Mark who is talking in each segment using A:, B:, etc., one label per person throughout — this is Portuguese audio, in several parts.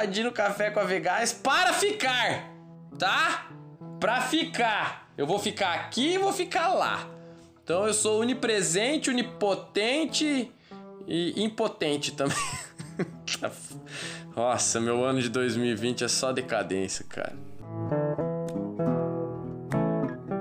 A: invadindo o café com a Vegás para ficar, tá? Pra ficar. Eu vou ficar aqui e vou ficar lá. Então eu sou onipresente, onipotente e impotente também. Nossa, meu ano de 2020 é só decadência, cara.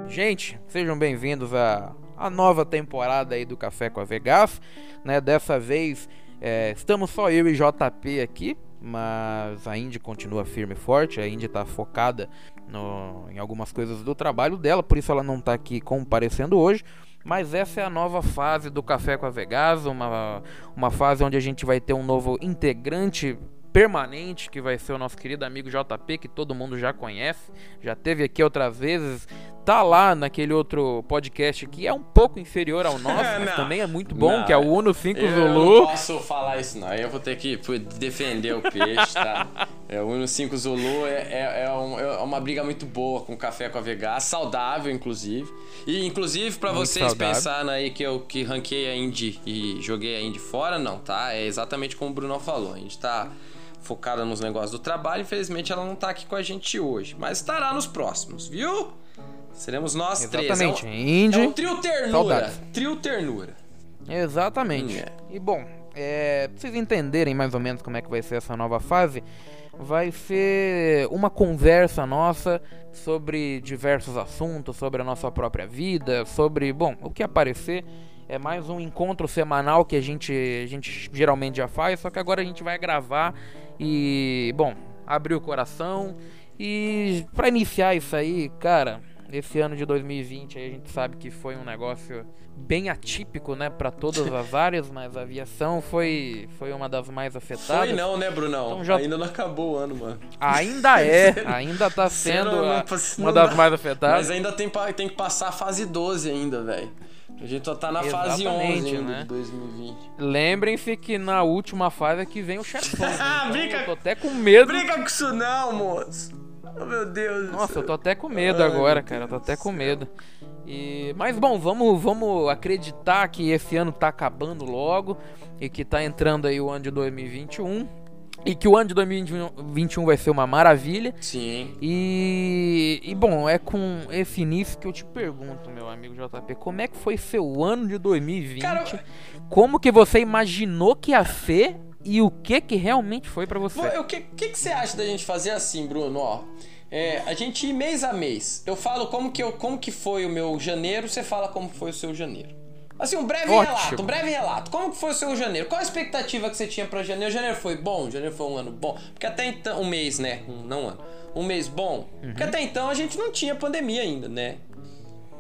B: Gente, sejam bem-vindos a a nova temporada aí do Café com a Vegas, né? Dessa vez é, estamos só eu e JP aqui, mas a Indy continua firme e forte, a Indy está focada no, em algumas coisas do trabalho dela, por isso ela não está aqui comparecendo hoje. Mas essa é a nova fase do Café com a Vegas, uma, uma fase onde a gente vai ter um novo integrante permanente, que vai ser o nosso querido amigo JP, que todo mundo já conhece, já teve aqui outras vezes, tá lá naquele outro podcast que é um pouco inferior ao nosso, mas também é muito bom, não, que é o Uno 5
A: eu
B: Zulu.
A: Eu não posso falar isso não, eu vou ter que defender o peixe, tá? É, o Uno 5 Zulu é, é, é, um, é, uma briga muito boa com café com a Vegas, saudável inclusive. E inclusive para vocês saudável. pensarem aí que eu que ranquei a Indy e joguei a Indy fora, não, tá? É exatamente como o Bruno falou, a gente tá focada nos negócios do trabalho. Infelizmente ela não tá aqui com a gente hoje, mas estará nos próximos, viu? Seremos nós
B: Exatamente.
A: três. É
B: um, Indy,
A: é um trio ternura. Saudades. Trio ternura.
B: Exatamente. E bom, é, pra vocês entenderem mais ou menos como é que vai ser essa nova fase, vai ser uma conversa nossa sobre diversos assuntos, sobre a nossa própria vida, sobre, bom, o que aparecer. É mais um encontro semanal que a gente, a gente geralmente já faz, só que agora a gente vai gravar e, bom, abrir o coração. E para iniciar isso aí, cara, esse ano de 2020 a gente sabe que foi um negócio bem atípico, né, para todas as áreas, mas a aviação foi foi uma das mais afetadas.
A: Foi não, né, Brunão? Então já... Ainda não acabou o ano, mano.
B: Ainda é, ainda tá sendo não, não, uma das mais afetadas.
A: Mas ainda tem, tem que passar a fase 12 ainda, velho. A gente só tá na Exatamente, fase 11 né? de 2020.
B: Lembrem-se que na última fase é que vem o chefão. né? então brinca, eu tô até com medo.
A: Brinca com isso não, moço. Oh, meu Deus.
B: Nossa, eu tô até com medo Ai, agora, cara. Eu tô até com medo. E... Mas bom, vamos, vamos acreditar que esse ano tá acabando logo e que tá entrando aí o ano de 2021. E que o ano de 2021 vai ser uma maravilha.
A: Sim.
B: E, e bom, é com esse início que eu te pergunto, meu amigo JP, como é que foi seu ano de 2020? Cara, como que você imaginou que ia ser e o que que realmente foi para você?
A: O que, que, que você acha da gente fazer assim, Bruno? Ó, é, a gente ir mês a mês. Eu falo como que, eu, como que foi o meu janeiro, você fala como foi o seu janeiro. Assim, um breve Ótimo. relato, um breve relato. Como que foi o seu janeiro? Qual a expectativa que você tinha para janeiro? Janeiro foi bom? Janeiro foi um ano bom? Porque até então, um mês, né? Um, não um ano. Um mês bom? Uhum. Porque até então a gente não tinha pandemia ainda, né?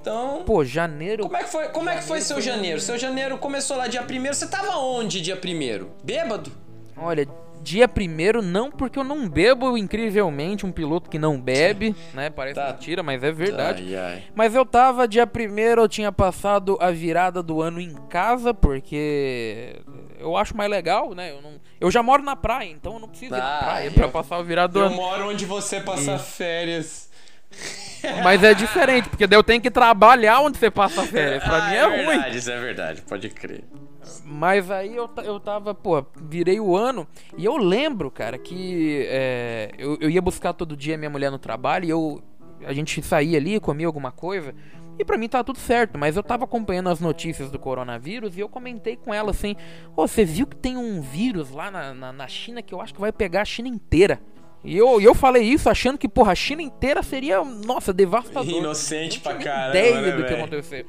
A: Então.
B: Pô, janeiro.
A: Como é que foi, como é que foi seu janeiro? Seu janeiro começou lá dia primeiro. Você tava onde dia primeiro? Bêbado?
B: Olha, Dia primeiro, não porque eu não bebo, incrivelmente, um piloto que não bebe, né? Parece tá. mentira, mas é verdade. Ai, ai. Mas eu tava, dia primeiro, eu tinha passado a virada do ano em casa, porque eu acho mais legal, né? Eu, não, eu já moro na praia, então eu não preciso ir na ah, praia eu, pra passar a virada do
A: eu
B: ano.
A: Eu moro onde você passa e... férias.
B: Mas é diferente, porque daí eu tenho que trabalhar onde você passa férias. Pra ah, mim é, é
A: ruim.
B: Verdade,
A: isso é verdade, pode crer.
B: Mas aí eu, eu tava, pô, virei o ano e eu lembro, cara, que é, eu, eu ia buscar todo dia minha mulher no trabalho e eu, a gente saía ali, comia alguma coisa. E pra mim tava tudo certo, mas eu tava acompanhando as notícias do coronavírus e eu comentei com ela assim: Ô, oh, você viu que tem um vírus lá na, na, na, China que eu acho que vai pegar a China inteira? E eu, eu falei isso achando que, porra, a China inteira seria, nossa, devastador.
A: Inocente pra caramba.
B: ideia
A: né,
B: do que ia acontecer.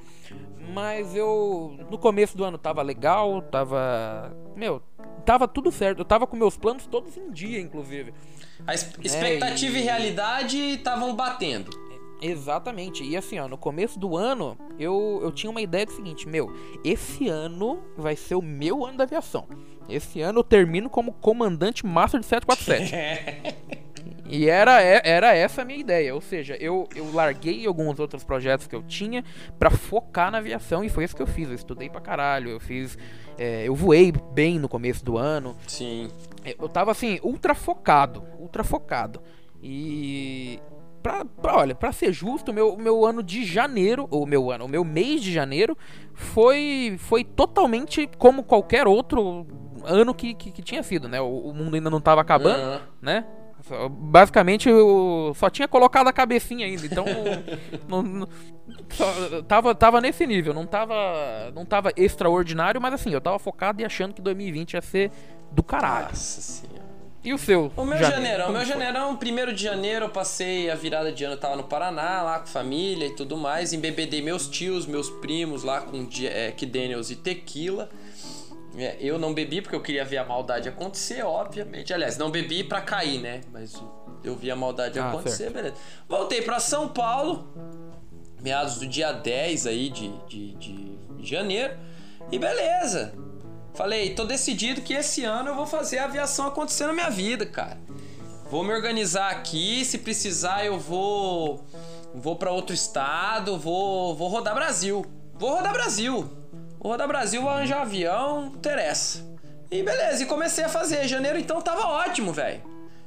B: Mas eu. No começo do ano tava legal, tava. Meu, tava tudo certo. Eu tava com meus planos todos em dia, inclusive.
A: A expectativa é, e... e realidade estavam batendo.
B: Exatamente. E assim, ó, no começo do ano, eu, eu tinha uma ideia do seguinte, meu, esse ano vai ser o meu ano da aviação. Esse ano eu termino como comandante master de 747. E era, é, era essa a minha ideia. Ou seja, eu, eu larguei alguns outros projetos que eu tinha para focar na aviação e foi isso que eu fiz. Eu estudei pra caralho, eu fiz. É, eu voei bem no começo do ano.
A: Sim.
B: Eu tava assim, ultra focado. Ultra focado. E. Pra, pra, olha, pra ser justo, meu, meu ano de janeiro, ou meu ano, o meu mês de janeiro foi, foi totalmente como qualquer outro ano que, que, que tinha sido, né? O, o, mundo ainda não tava acabando, uhum. né? Basicamente, eu só tinha colocado a cabecinha ainda, então não, não, só, tava, tava nesse nível, não tava, não tava extraordinário, mas assim, eu tava focado e achando que 2020 ia ser do caralho.
A: Nossa.
B: E o seu?
A: O meu janeiro, janeirão, o meu janeirão, primeiro de janeiro, eu passei a virada de ano, tava no Paraná, lá com família e tudo mais, embebedei meus tios, meus primos lá com é, Daniels e tequila. É, eu não bebi porque eu queria ver a maldade acontecer, obviamente. Aliás, não bebi para cair, né? Mas eu vi a maldade ah, acontecer, certo. beleza. Voltei para São Paulo, meados do dia 10 aí de, de, de janeiro, e beleza. Falei, tô decidido que esse ano eu vou fazer a aviação acontecer na minha vida, cara. Vou me organizar aqui, se precisar eu vou vou para outro estado, vou vou rodar Brasil. Vou rodar Brasil. Vou rodar Brasil, vou arranjar avião, interessa. E beleza, e comecei a fazer. Janeiro então tava ótimo, velho.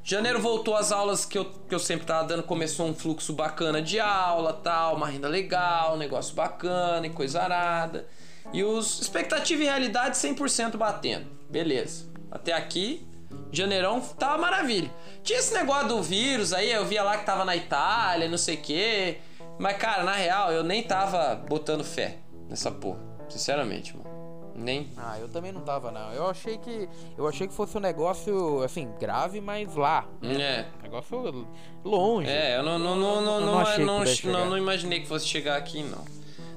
A: Janeiro voltou às aulas que eu, que eu sempre tava dando, começou um fluxo bacana de aula, tal, uma renda legal, negócio bacana e coisa arada. E os expectativa e realidade 100% batendo. Beleza. Até aqui, janeirão tava maravilha. Tinha esse negócio do vírus aí, eu via lá que tava na Itália, não sei o quê. Mas, cara, na real, eu nem tava botando fé nessa porra. Sinceramente, mano. Nem.
B: Ah, eu também não tava, não. Eu achei que. Eu achei que fosse um negócio, assim, grave, mas lá.
A: É.
B: Negócio longe.
A: É, eu não, não, não, não, não, não, não, não imaginei que fosse chegar aqui, não.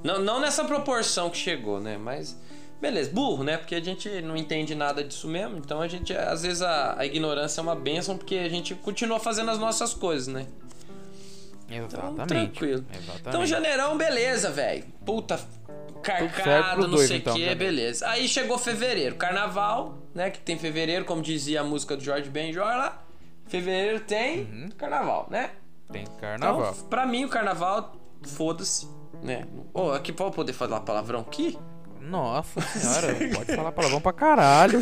A: Não, não nessa proporção que chegou, né? Mas. Beleza, burro, né? Porque a gente não entende nada disso mesmo. Então a gente, às vezes, a, a ignorância é uma benção porque a gente continua fazendo as nossas coisas, né?
B: Exatamente. Então,
A: tranquilo. Exatamente. Então, janeirão, beleza, velho. Puta, carcado, não sei o então, que, beleza. Aí chegou fevereiro, carnaval, né? Que tem fevereiro, como dizia a música do Jorge Benjor lá. Fevereiro tem uhum. carnaval, né?
B: Tem carnaval.
A: Então, pra mim, o carnaval, foda-se né? Oh, aqui pode poder falar palavrão aqui?
B: Nossa senhora, pode falar palavrão pra caralho.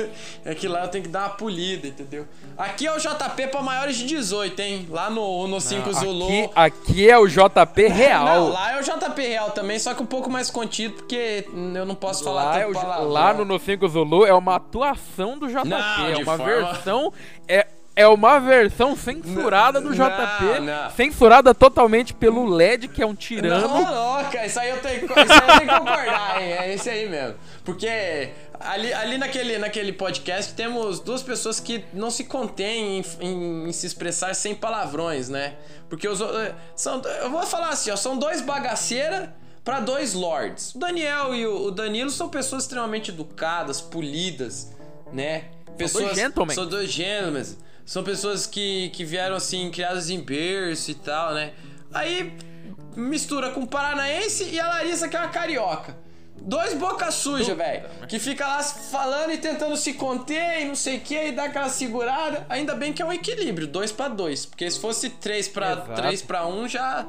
A: é que lá eu tenho que dar uma polida, entendeu? Aqui é o JP pra maiores de 18, hein? Lá no, no 5 Zulu.
B: Aqui, aqui é o JP real. Não,
A: lá é o JP real também, só que um pouco mais contido, porque eu não posso falar lá, é o,
B: lá no, no 5 Zulu é uma atuação do JP, não, é uma forma... versão. É, é uma versão censurada do JP, não, não. censurada totalmente pelo LED, que é um tirano.
A: Não, louca, isso aí eu tenho, isso aí eu tenho que concordar, hein? É esse aí mesmo. Porque ali, ali naquele, naquele podcast temos duas pessoas que não se contêm em, em, em se expressar sem palavrões, né? Porque os eh, são, eu vou falar assim, ó, são dois bagaceiras para dois lords. O Daniel e o, o Danilo são pessoas extremamente educadas, polidas, né? Pessoas,
B: são dois gentlemen.
A: São dois gentlemen são pessoas que, que vieram assim, criadas em berço e tal, né? Aí mistura com o paranaense e a Larissa, que é uma carioca. Dois boca suja, velho. Que fica lá falando e tentando se conter e não sei o que, e dá aquela segurada. Ainda bem que é um equilíbrio, dois para dois. Porque se fosse três para três para um, já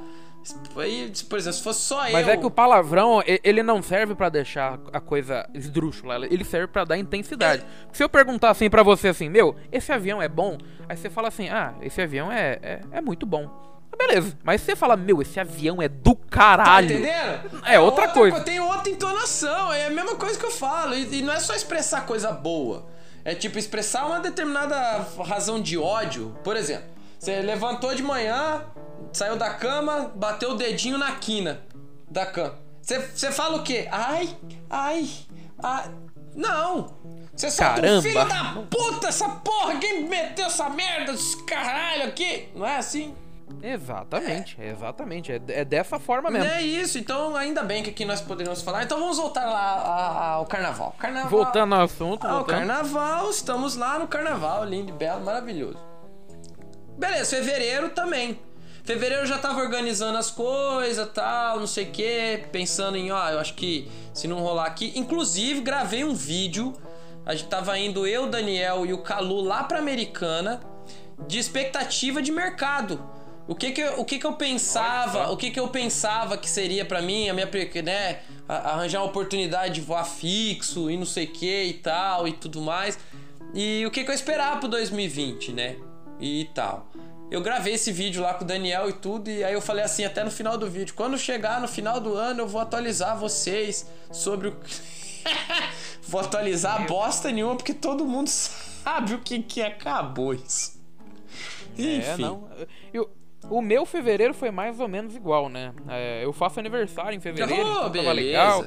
A: Aí, por exemplo, se fosse só
B: Mas
A: eu.
B: Mas é que o palavrão, ele não serve para deixar a coisa esdrúxula, ele serve para dar intensidade. É. Se eu perguntar assim para você assim, meu, esse avião é bom? Aí você fala assim, ah, esse avião é, é, é muito bom. Ah, beleza, mas se você fala, meu, esse avião é do caralho. Tá
A: entendendo?
B: É, outra, outra coisa.
A: Tem outra entonação, é a mesma coisa que eu falo. E, e não é só expressar coisa boa. É tipo expressar uma determinada razão de ódio. Por exemplo, você levantou de manhã, saiu da cama, bateu o dedinho na quina da cama. Você fala o quê? Ai, ai, ai. Não! Você solta
B: Caramba.
A: filho da puta, essa porra, quem meteu essa merda, esse caralho aqui? Não é assim?
B: Exatamente, é. exatamente. É, é, dessa forma mesmo.
A: É isso, então ainda bem que aqui nós poderíamos falar. Então vamos voltar lá ao carnaval. carnaval
B: voltando ao assunto.
A: Ao carnaval, estamos lá no carnaval, lindo, belo, maravilhoso. Beleza, fevereiro também. Fevereiro eu já tava organizando as coisas, tal, não sei o que, pensando em, ó, eu acho que se não rolar aqui, inclusive gravei um vídeo, a gente tava indo eu, Daniel e o Calu lá pra Americana de expectativa de mercado. O que que eu, o que que eu pensava, o que que eu pensava que seria para mim, a minha, né, arranjar uma oportunidade de voar fixo e não sei o que e tal e tudo mais. E o que que eu esperava pro 2020, né? E tal eu gravei esse vídeo lá com o Daniel e tudo, e aí eu falei assim, até no final do vídeo, quando chegar no final do ano eu vou atualizar vocês sobre o. vou atualizar bosta nenhuma porque todo mundo sabe o que que acabou isso.
B: É, Enfim. É, não. Eu, o meu fevereiro foi mais ou menos igual, né? É, eu faço aniversário em fevereiro, oh, então beleza. legal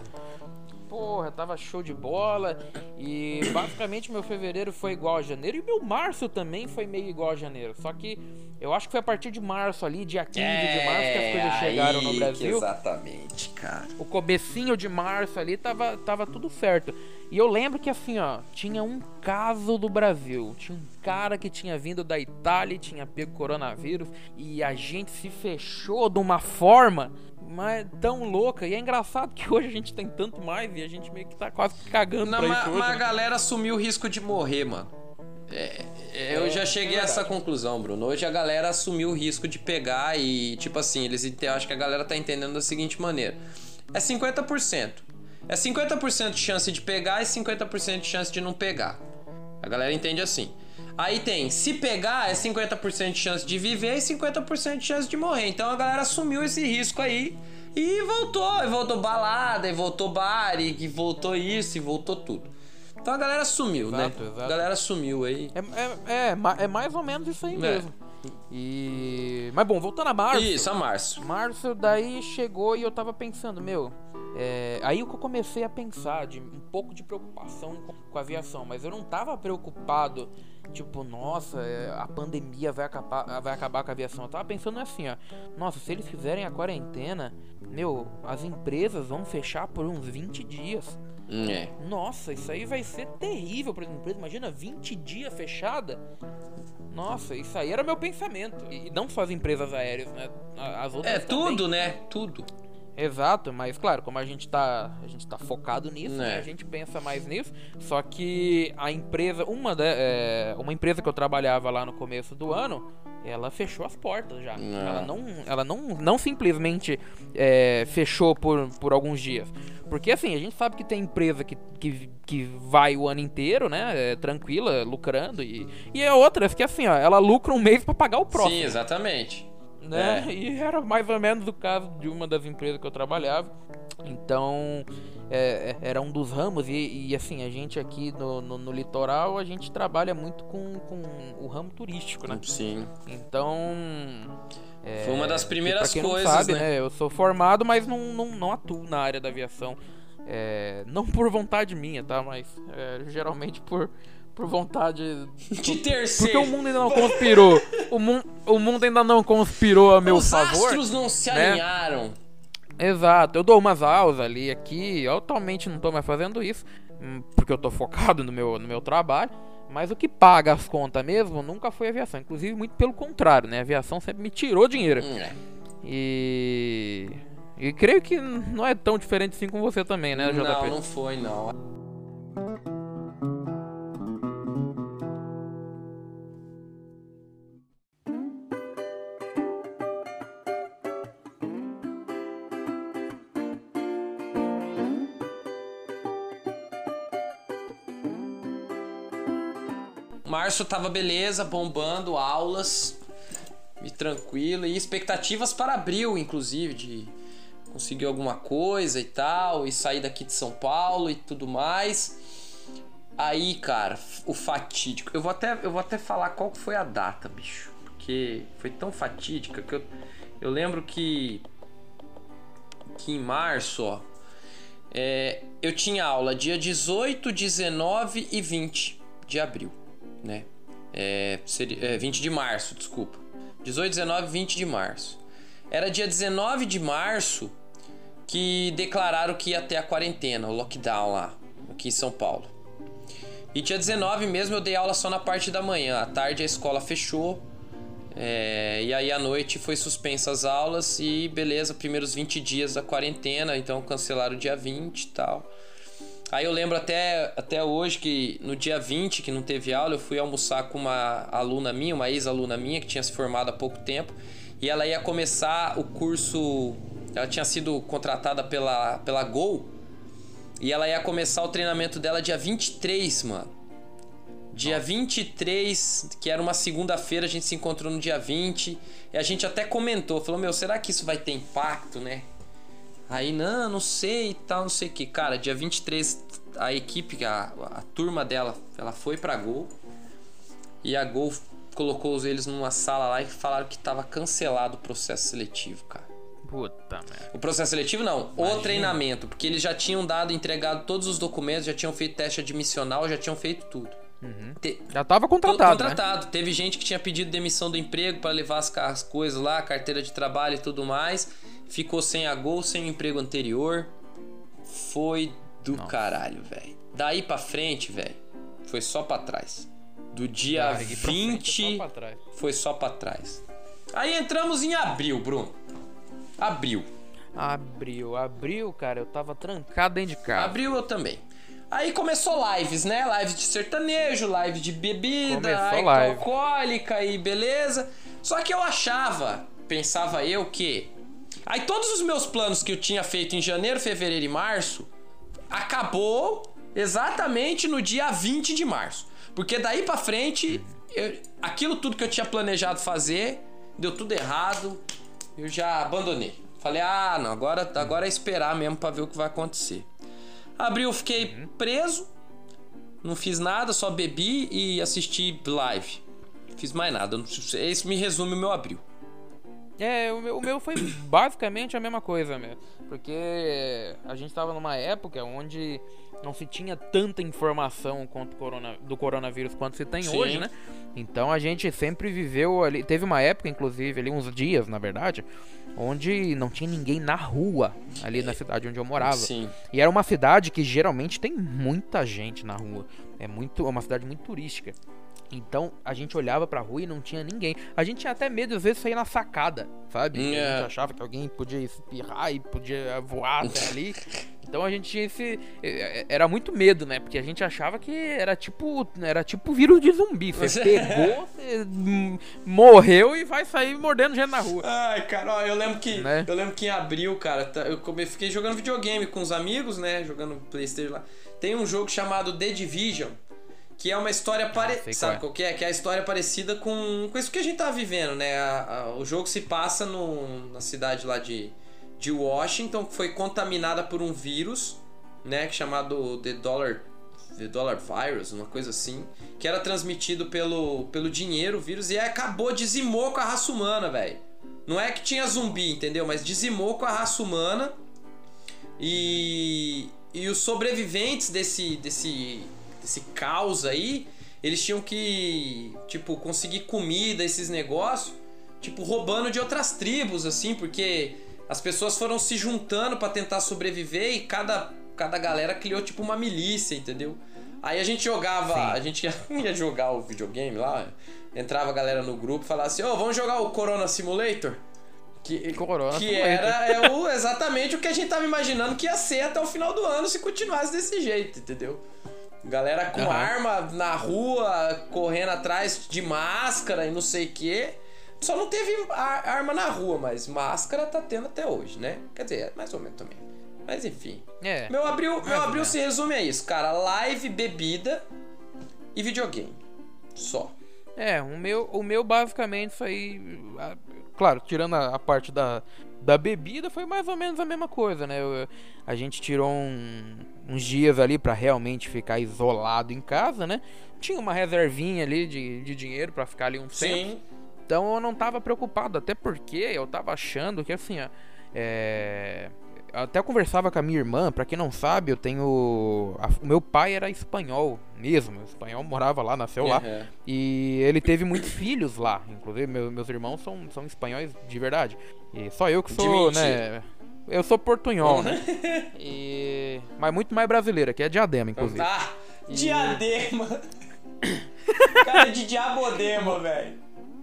B: porra, tava show de bola. E basicamente meu fevereiro foi igual a janeiro. E meu março também foi meio igual a janeiro. Só que eu acho que foi a partir de março ali, dia 15 é, de março, que as coisas chegaram no Brasil.
A: Exatamente, cara.
B: O comecinho de março ali tava, tava tudo certo. E eu lembro que assim, ó, tinha um caso do Brasil. Tinha um cara que tinha vindo da Itália e tinha pego coronavírus. E a gente se fechou de uma forma mas tão louca. E é engraçado que hoje a gente tem tanto mais e a gente meio que tá quase cagando Não, pra
A: mas,
B: isso hoje,
A: mas a né? galera assumiu o risco de morrer, mano. É, é, eu é, já cheguei é a essa conclusão, Bruno. Hoje a galera assumiu o risco de pegar e, tipo assim, eles acho que a galera tá entendendo da seguinte maneira: é 50%. É 50% de chance de pegar e 50% de chance de não pegar. A galera entende assim. Aí tem, se pegar, é 50% de chance de viver e 50% de chance de morrer. Então a galera assumiu esse risco aí e voltou. E voltou balada, e voltou bar, e voltou isso, e voltou tudo. Então a galera sumiu, né? exato, né? Exato. A galera sumiu aí.
B: É, é, é, é mais ou menos isso aí é. mesmo. E. Mas bom, voltando a março.
A: Isso, a março.
B: Março, daí chegou e eu tava pensando, meu, é, aí o que eu comecei a pensar, de um pouco de preocupação com, a aviação, mas eu não tava preocupado, tipo, nossa, é, a pandemia vai acabar, vai acabar com a aviação. Eu tava pensando assim, ó, nossa, se eles fizerem a quarentena, meu, as empresas vão fechar por uns 20 dias.
A: Hum, é.
B: Nossa, isso aí vai ser terrível para as empresas. Imagina 20 dias fechada. Nossa, isso aí era meu pensamento. E não só as empresas aéreas, né? As outras
A: É,
B: também.
A: tudo, né? Tudo.
B: Exato, mas claro, como a gente tá, a gente tá focado nisso, né? É. a gente pensa mais nisso. Só que a empresa, uma, é, uma empresa que eu trabalhava lá no começo do ano, ela fechou as portas já. Não. Ela não, ela não, não simplesmente é, fechou por, por alguns dias. Porque assim, a gente sabe que tem empresa que, que, que vai o ano inteiro, né? É, tranquila, lucrando. E, e é outras que assim, ó, ela lucra um mês para pagar o próximo.
A: Sim, exatamente
B: né? É. E era mais ou menos o caso de uma das empresas que eu trabalhava. Então, é, é, era um dos ramos. E, e assim, a gente aqui no, no, no, litoral, a gente trabalha muito com, com o ramo turístico, né?
A: Sim.
B: Então.
A: É, Foi uma das primeiras coisas,
B: sabe,
A: né? né?
B: Eu sou formado, mas não, não, não atuo na área da aviação. É, não por vontade minha, tá? Mas é, geralmente por por vontade
A: de terceiro.
B: Porque o mundo ainda não conspirou. o, mu o mundo ainda não conspirou a meu
A: Os
B: favor. Os
A: astros não se né? alinharam.
B: Exato, eu dou umas aulas ali aqui, eu atualmente não tô mais fazendo isso, hum, porque eu tô focado no meu, no meu trabalho. Mas o que paga as contas mesmo nunca foi aviação. Inclusive, muito pelo contrário, né? A aviação sempre me tirou dinheiro. Hum, é. E. E creio que não é tão diferente assim com você também, né, JP?
A: Não, não foi, não. Março tava beleza, bombando, aulas, me tranquilo e expectativas para abril, inclusive, de conseguir alguma coisa e tal, e sair daqui de São Paulo e tudo mais. Aí, cara, o fatídico. Eu vou até, eu vou até falar qual foi a data, bicho. Porque foi tão fatídica que eu, eu lembro que. Que em março, ó. É, eu tinha aula dia 18, 19 e 20 de abril né? É, seria, é, 20 de março, desculpa. 18, 19, 20 de março. Era dia 19 de março que declararam que ia ter a quarentena, o lockdown lá, aqui em São Paulo. E dia 19 mesmo eu dei aula só na parte da manhã. À tarde a escola fechou. É, e aí à noite foi suspensa as aulas e beleza, primeiros 20 dias da quarentena, então cancelaram o dia 20 e tal. Aí eu lembro até, até hoje que no dia 20, que não teve aula, eu fui almoçar com uma aluna minha, uma ex-aluna minha, que tinha se formado há pouco tempo. E ela ia começar o curso. Ela tinha sido contratada pela, pela Gol. E ela ia começar o treinamento dela dia 23, mano. Dia Nossa. 23, que era uma segunda-feira, a gente se encontrou no dia 20. E a gente até comentou, falou: Meu, será que isso vai ter impacto, né? Aí, não, não sei e tal, não sei o que. Cara, dia 23, a equipe, a, a turma dela, ela foi pra Gol. E a Gol colocou eles numa sala lá e falaram que tava cancelado o processo seletivo, cara.
B: Puta merda.
A: O processo seletivo não,
B: Imagina.
A: o treinamento, porque eles já tinham dado, entregado todos os documentos, já tinham feito teste admissional, já tinham feito tudo. Te-
B: Já tava contratado, né?
A: contratado. Teve gente que tinha pedido demissão do emprego para levar as, as coisas lá, carteira de trabalho e tudo mais. Ficou sem a gol, sem o emprego anterior. Foi do caralho, velho. Daí pra frente, velho, foi só pra trás. Do dia
B: pra frente,
A: 20
B: só pra trás.
A: foi só pra trás. Aí entramos em abril, Bruno. Abril.
B: Abril, abril, cara, eu tava trancado dentro de casa.
A: Abril eu também. Aí começou lives, né? Live de sertanejo, live de bebida, alcoólica e beleza. Só que eu achava, pensava eu que. Aí todos os meus planos que eu tinha feito em janeiro, fevereiro e março acabou exatamente no dia 20 de março. Porque daí pra frente, eu- aquilo tudo que eu tinha planejado fazer, deu tudo errado, eu já abandonei. Falei, ah, não, agora, agora é esperar mesmo pra ver o que vai acontecer. Abril, fiquei preso, não fiz nada, só bebi e assisti live. Fiz mais nada. Esse me resume o meu abril.
B: É, o meu, o meu foi basicamente a mesma coisa mesmo. Porque a gente tava numa época onde não se tinha tanta informação quanto corona, do coronavírus quanto se tem
A: Sim.
B: hoje, né? Então a gente sempre viveu ali. Teve uma época, inclusive, ali uns dias, na verdade, onde não tinha ninguém na rua, ali na cidade onde eu morava.
A: Sim.
B: E era uma cidade que geralmente tem muita gente na rua. É muito, é uma cidade muito turística. Então a gente olhava pra rua e não tinha ninguém. A gente tinha até medo às vezes de sair na sacada, sabe?
A: Hum,
B: A
A: é.
B: gente achava que alguém podia espirrar e podia voar até ali. Então a gente tinha esse. eh, Era muito medo, né? Porque a gente achava que era tipo. Era tipo vírus de zumbi. Você pegou, você morreu e vai sair mordendo gente na rua.
A: Ai, cara, ó, eu lembro que.
B: Né?
A: Eu lembro que em abril, cara, tá- eu come- fiquei jogando videogame com os amigos, né? Jogando Playstation lá. Tem um jogo chamado The Division. Que é uma história parecida.
B: qual
A: Sabe
B: é.
A: qual que é? Que é a história parecida com, com isso que a gente tá vivendo, né? A- a- o jogo se passa no, na cidade lá de, de Washington, que foi contaminada por um vírus, né? Que é chamado The Dollar, The Dollar Virus, uma coisa assim. Que era transmitido pelo, pelo dinheiro, o vírus, e aí acabou, dizimou com a raça humana, velho. Não é que tinha zumbi, entendeu? Mas dizimou com a raça humana. E, e os sobreviventes desse, desse, desse caos aí, eles tinham que, tipo, conseguir comida, esses negócios, tipo, roubando de outras tribos, assim, porque as pessoas foram se juntando pra tentar sobreviver e cada, cada galera criou, tipo, uma milícia, entendeu? Aí a gente jogava,
B: Sim.
A: a gente ia, ia jogar o videogame lá, entrava a galera no grupo e falava assim, ô, vamos jogar o Corona Simulator? Que,
B: Corona
A: que
B: Simulator.
A: era é o, exatamente o que a gente tava imaginando que ia ser até o final do ano se continuasse desse jeito, entendeu? Galera com
B: Aham.
A: arma na rua, correndo atrás de máscara e não sei o quê. Só não teve arma na rua, mas máscara tá tendo até hoje, né? Quer dizer, é mais ou menos também. Mas enfim.
B: É.
A: Meu abril, meu abril se resume a isso, cara. Live, bebida e videogame. Só.
B: É, o meu, o meu basicamente foi. Claro, tirando a, a parte da, da bebida, foi mais ou menos a mesma coisa, né? Eu- a gente tirou um- uns dias ali pra realmente ficar isolado em casa, né? Tinha uma reservinha ali de, de dinheiro pra ficar ali um tempo.
A: Sim.
B: Então eu não tava preocupado, até porque eu tava achando que assim, ó, é... eu até conversava com a minha irmã, pra quem não sabe, eu tenho. a- O meu pai era espanhol mesmo, espanhol morava lá, nasceu lá.
A: Uhum.
B: E ele teve muitos filhos lá. Inclusive, meu- meus irmãos são, são espanhóis de verdade. E só eu que
A: De
B: sou,
A: mentira.
B: né? Eu sou portunhol, né? E... Mas muito mais brasileira, que é diadema, inclusive.
A: Ah, diadema. Cara de diabodema, velho.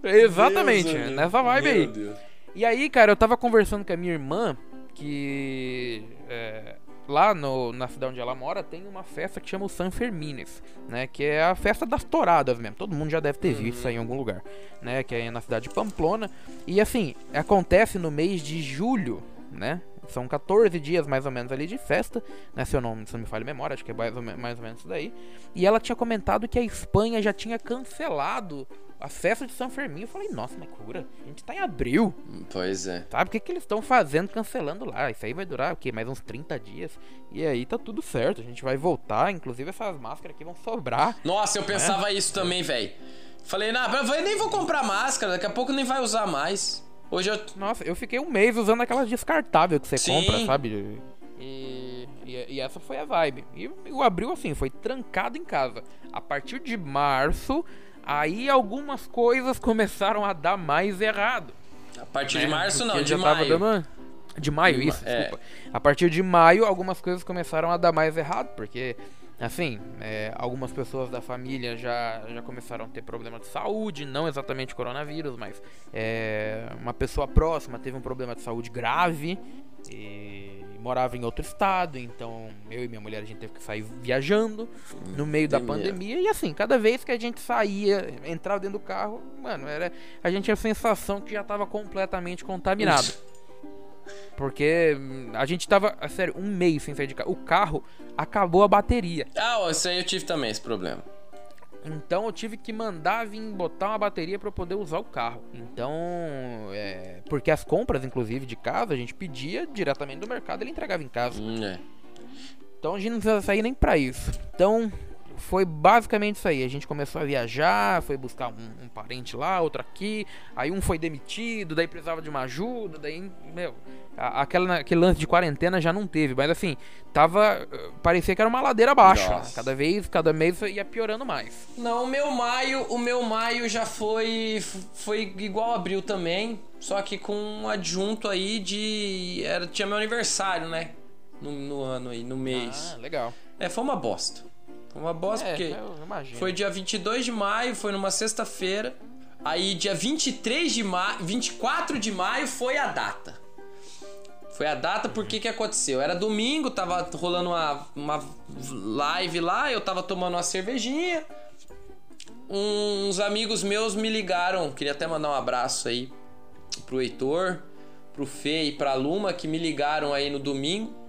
B: Exatamente,
A: Deus,
B: nessa vibe
A: Meu
B: aí.
A: Deus.
B: E aí, cara, eu tava conversando com a minha irmã que é, lá no, na cidade onde ela mora tem uma festa que chama o San Fermines, né? Que é a festa das touradas mesmo. Todo mundo já deve ter visto isso aí em algum lugar, né? Que é na cidade de Pamplona. E assim, acontece no mês de julho, né? São 14 dias mais ou menos ali de festa, né? Se eu não, se não me falha a memória, acho que é mais ou, mais ou menos isso daí. E ela tinha comentado que a Espanha já tinha cancelado a festa de São Fermim. Eu falei, nossa, mas cura, a gente tá em abril.
A: Pois é.
B: Sabe o que, que eles estão fazendo cancelando lá? Isso aí vai durar o quê? Mais uns 30 dias. E aí tá tudo certo, a gente vai voltar. Inclusive essas máscaras aqui vão sobrar.
A: Nossa, eu pensava isso também, velho. Falei, não, eu nem vou comprar máscara, daqui a pouco nem vai usar mais. Hoje eu.
B: Nossa, eu fiquei um mês usando aquela descartável que você
A: Sim.
B: compra, sabe? E, e, e essa foi a vibe. E o abril, assim, foi trancado em casa. A partir de março, aí algumas coisas começaram a dar mais errado.
A: A partir de
B: né?
A: março, não,
B: Porque
A: de maio.
B: dando- De maio,
A: De ma-
B: isso,
A: é.
B: desculpa. A partir de maio, algumas coisas começaram a dar mais errado, porque, assim, é, algumas pessoas da família já, já começaram a ter problema de saúde, não exatamente coronavírus, mas é, uma pessoa próxima teve um problema de saúde grave e morava em outro estado, então eu e minha mulher a gente teve que sair viajando no meio da
A: Pandemia.
B: e assim, cada vez que a gente saía, entrava dentro do carro, mano, era a gente tinha a sensação que já tava completamente contaminado. Porque hum, a gente tava, a sério, um mês sem sair de casa. O carro acabou a bateria.
A: Ah, isso aí eu tive também, esse problema.
B: Então eu tive que mandar vir botar uma bateria para poder usar o carro. Então, é, porque as compras, inclusive, de casa, a gente pedia diretamente do mercado, ele entregava em casa.
A: Hum, é.
B: Então a gente não precisava sair nem pra isso. Então foi basicamente isso aí. A gente começou a viajar, foi buscar um, um parente lá, outro aqui. Aí um foi demitido, daí precisava de uma ajuda, daí, meu, a- aquela, aquele lance de quarentena já não teve. Mas assim, tava. eh, Parecia que era uma ladeira abaixo. né? Cada vez, cada mês ia piorando mais.
A: Não, o meu maio, o meu maio já foi foi igual abril também, só que com um adjunto aí de era tinha meu aniversário, né? No, no ano aí, no mês.
B: Ah, legal.
A: É, foi uma bosta. Foi uma bosta
B: É,
A: porque foi dia 22 de maio, foi numa sexta-feira. Aí dia 23 de maio, 24 de maio foi a data. Foi a data porque que aconteceu? Era domingo, tava rolando uma, uma live lá, eu tava tomando uma cervejinha. Uns amigos meus me ligaram, queria até mandar um abraço aí pro Heitor, pro Fê e pra Luma que me ligaram aí no domingo.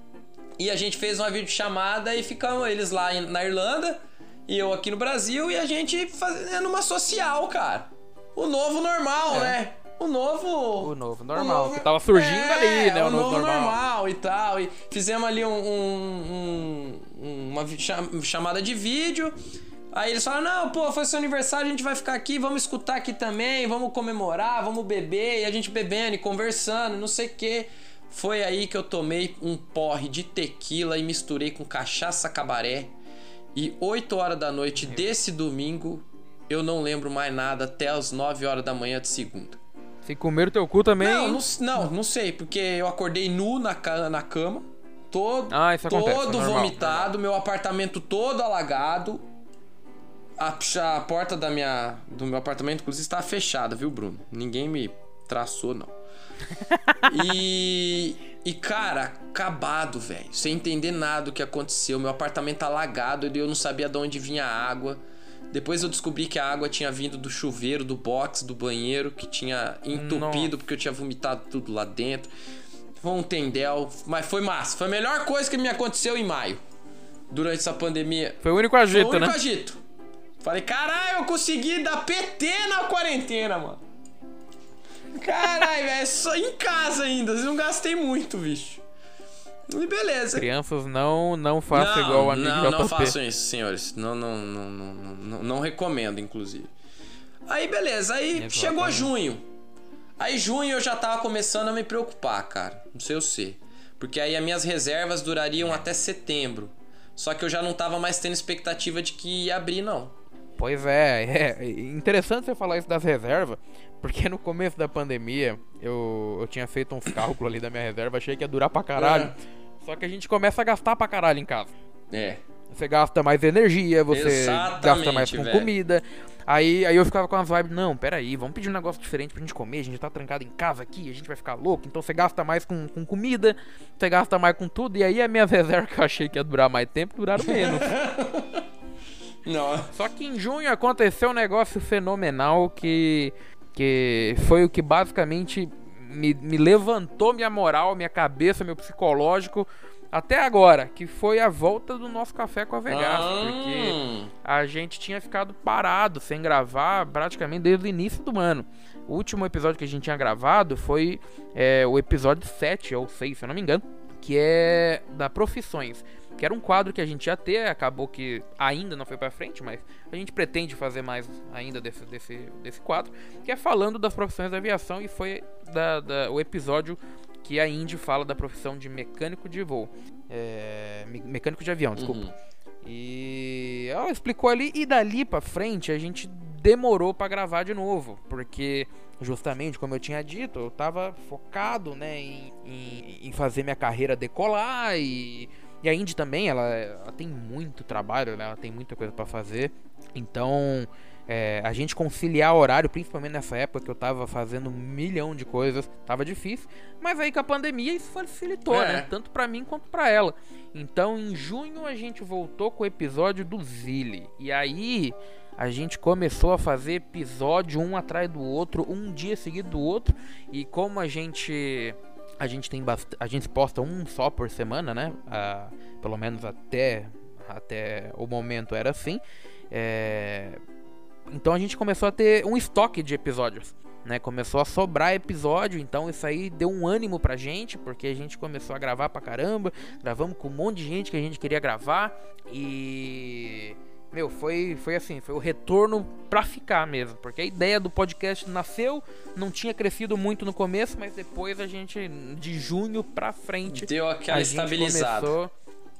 A: E a gente fez uma videochamada e ficamos eles lá na Irlanda e eu aqui no Brasil e a gente fazendo uma social, cara. O novo normal,
B: É.
A: né? O novo.
B: O novo normal, que tava surgindo ali, né,
A: O,
B: o novo
A: novo normal.
B: normal.
A: e tal. E fizemos ali um, um- um- uma chamada de vídeo. Aí eles falaram: Não, pô, foi seu aniversário, a gente vai ficar aqui, vamos escutar aqui também, vamos comemorar, vamos beber. E a gente bebendo e conversando, não sei o quê. Foi aí que eu tomei um porre de tequila e misturei com cachaça cabaré. E 8 horas da noite desse domingo, eu não lembro mais nada até as 9 horas da manhã de segunda.
B: Se comer o teu cu também.
A: Não, não, não, não sei, porque eu acordei nu na, na cama, todo,
B: Ah, acontece,
A: todo
B: é normal,
A: vomitado, meu apartamento todo alagado. A, a porta da minha, do meu apartamento, inclusive, estava fechada, viu, Bruno? Ninguém me traçou, não. e, e, cara, acabado, velho. Sem entender nada do que aconteceu. Meu apartamento alagado e eu não sabia de onde vinha a água. Depois eu descobri que a água tinha vindo do chuveiro, do box, do banheiro, que tinha entupido porque eu tinha vomitado tudo lá dentro. Foi um tendel, mas foi massa. Foi a melhor coisa que me aconteceu em maio. Durante essa pandemia.
B: Foi o único
A: Foi o
B: agito,
A: único
B: né?
A: agito. Falei, caralho, eu consegui dar PT na quarentena, mano. Caralho, velho, só em casa ainda. Eu não gastei muito, bicho. E beleza.
B: Crianças não, não façam igual o amigo
A: não, não
B: JP.
A: façam isso, senhores. Não, não, não, não, não, não, não recomendo, inclusive. Aí, beleza. Aí
B: Exatamente.
A: chegou junho. Aí, junho eu já tava começando a me preocupar, cara. Não sei eu sei. Porque aí as minhas reservas durariam até setembro. Só que eu já não tava mais tendo expectativa de que ia abrir, não.
B: Pois é, é interessante você falar isso das reservas, porque no começo da pandemia eu, eu tinha feito uns cálculos ali da minha reserva, achei que ia durar pra caralho. Só que a gente começa a gastar pra caralho em casa.
A: É.
B: Você gasta mais energia, você
A: Exatamente,
B: gasta mais com
A: velho.
B: comida. Aí, aí eu ficava com as vibes, não, peraí, vamos pedir um negócio diferente pra gente comer, a gente tá trancado em casa aqui, a gente vai ficar louco, então você gasta mais com, com comida, você gasta mais com tudo, e aí as minhas reservas que eu achei que ia durar mais tempo, duraram menos.
A: Não.
B: Só que em junho aconteceu um negócio fenomenal que, que foi o que basicamente me, me levantou minha moral, minha cabeça, meu psicológico até agora, que foi a volta do nosso café com a Vegas,
A: Ah.
B: porque a gente tinha ficado parado, sem gravar, praticamente desde o início do ano. O último episódio que a gente tinha gravado foi é, o episódio 7 ou 6, se eu não me engano, que é da Profissões, que era um quadro que a gente ia ter, acabou que ainda não foi pra frente, mas a gente pretende fazer mais ainda desse, desse, desse quadro, que é falando das profissões da aviação e foi da, da- o episódio que a Indy fala da profissão de mecânico de voo. É, me- mecânico de avião, desculpa.
A: Uhum.
B: E ela explicou ali e dali pra frente a gente demorou pra gravar de novo, porque justamente como eu tinha dito, eu tava focado, né, em, em, em fazer minha carreira decolar e e a Indy também, ela, ela tem muito trabalho, né? Ela tem muita coisa pra fazer. Então, é, a gente conciliar horário, principalmente nessa época que eu tava fazendo um milhão de coisas, tava difícil. Mas aí com a pandemia isso facilitou,
A: É.
B: né? Tanto pra mim quanto pra ela. Então, em junho a gente voltou com o episódio do Zilli. E aí a gente começou a fazer episódio um atrás do outro, um dia seguido do outro. E como a gente a gente tem bast... a gente posta um só por semana, né? Ah, pelo menos até até o momento era assim. É, Então a gente começou a ter um estoque de episódios. Né, começou a sobrar episódio, então isso aí deu um ânimo pra gente, porque a gente começou a gravar pra caramba, gravamos com um monte de gente que a gente queria gravar e meu, foi foi assim, foi o retorno pra ficar mesmo, porque a ideia do podcast nasceu, não tinha crescido muito no começo, mas depois a gente de junho pra frente
A: Deu aquela estabilizada.
B: começou-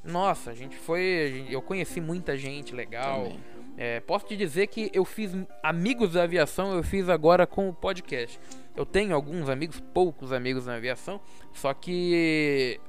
B: Nossa, a gente foi. Eu conheci muita gente legal. É, posso te dizer que eu fiz amigos da aviação, eu fiz agora com o podcast. Eu tenho alguns amigos, poucos amigos na aviação, só que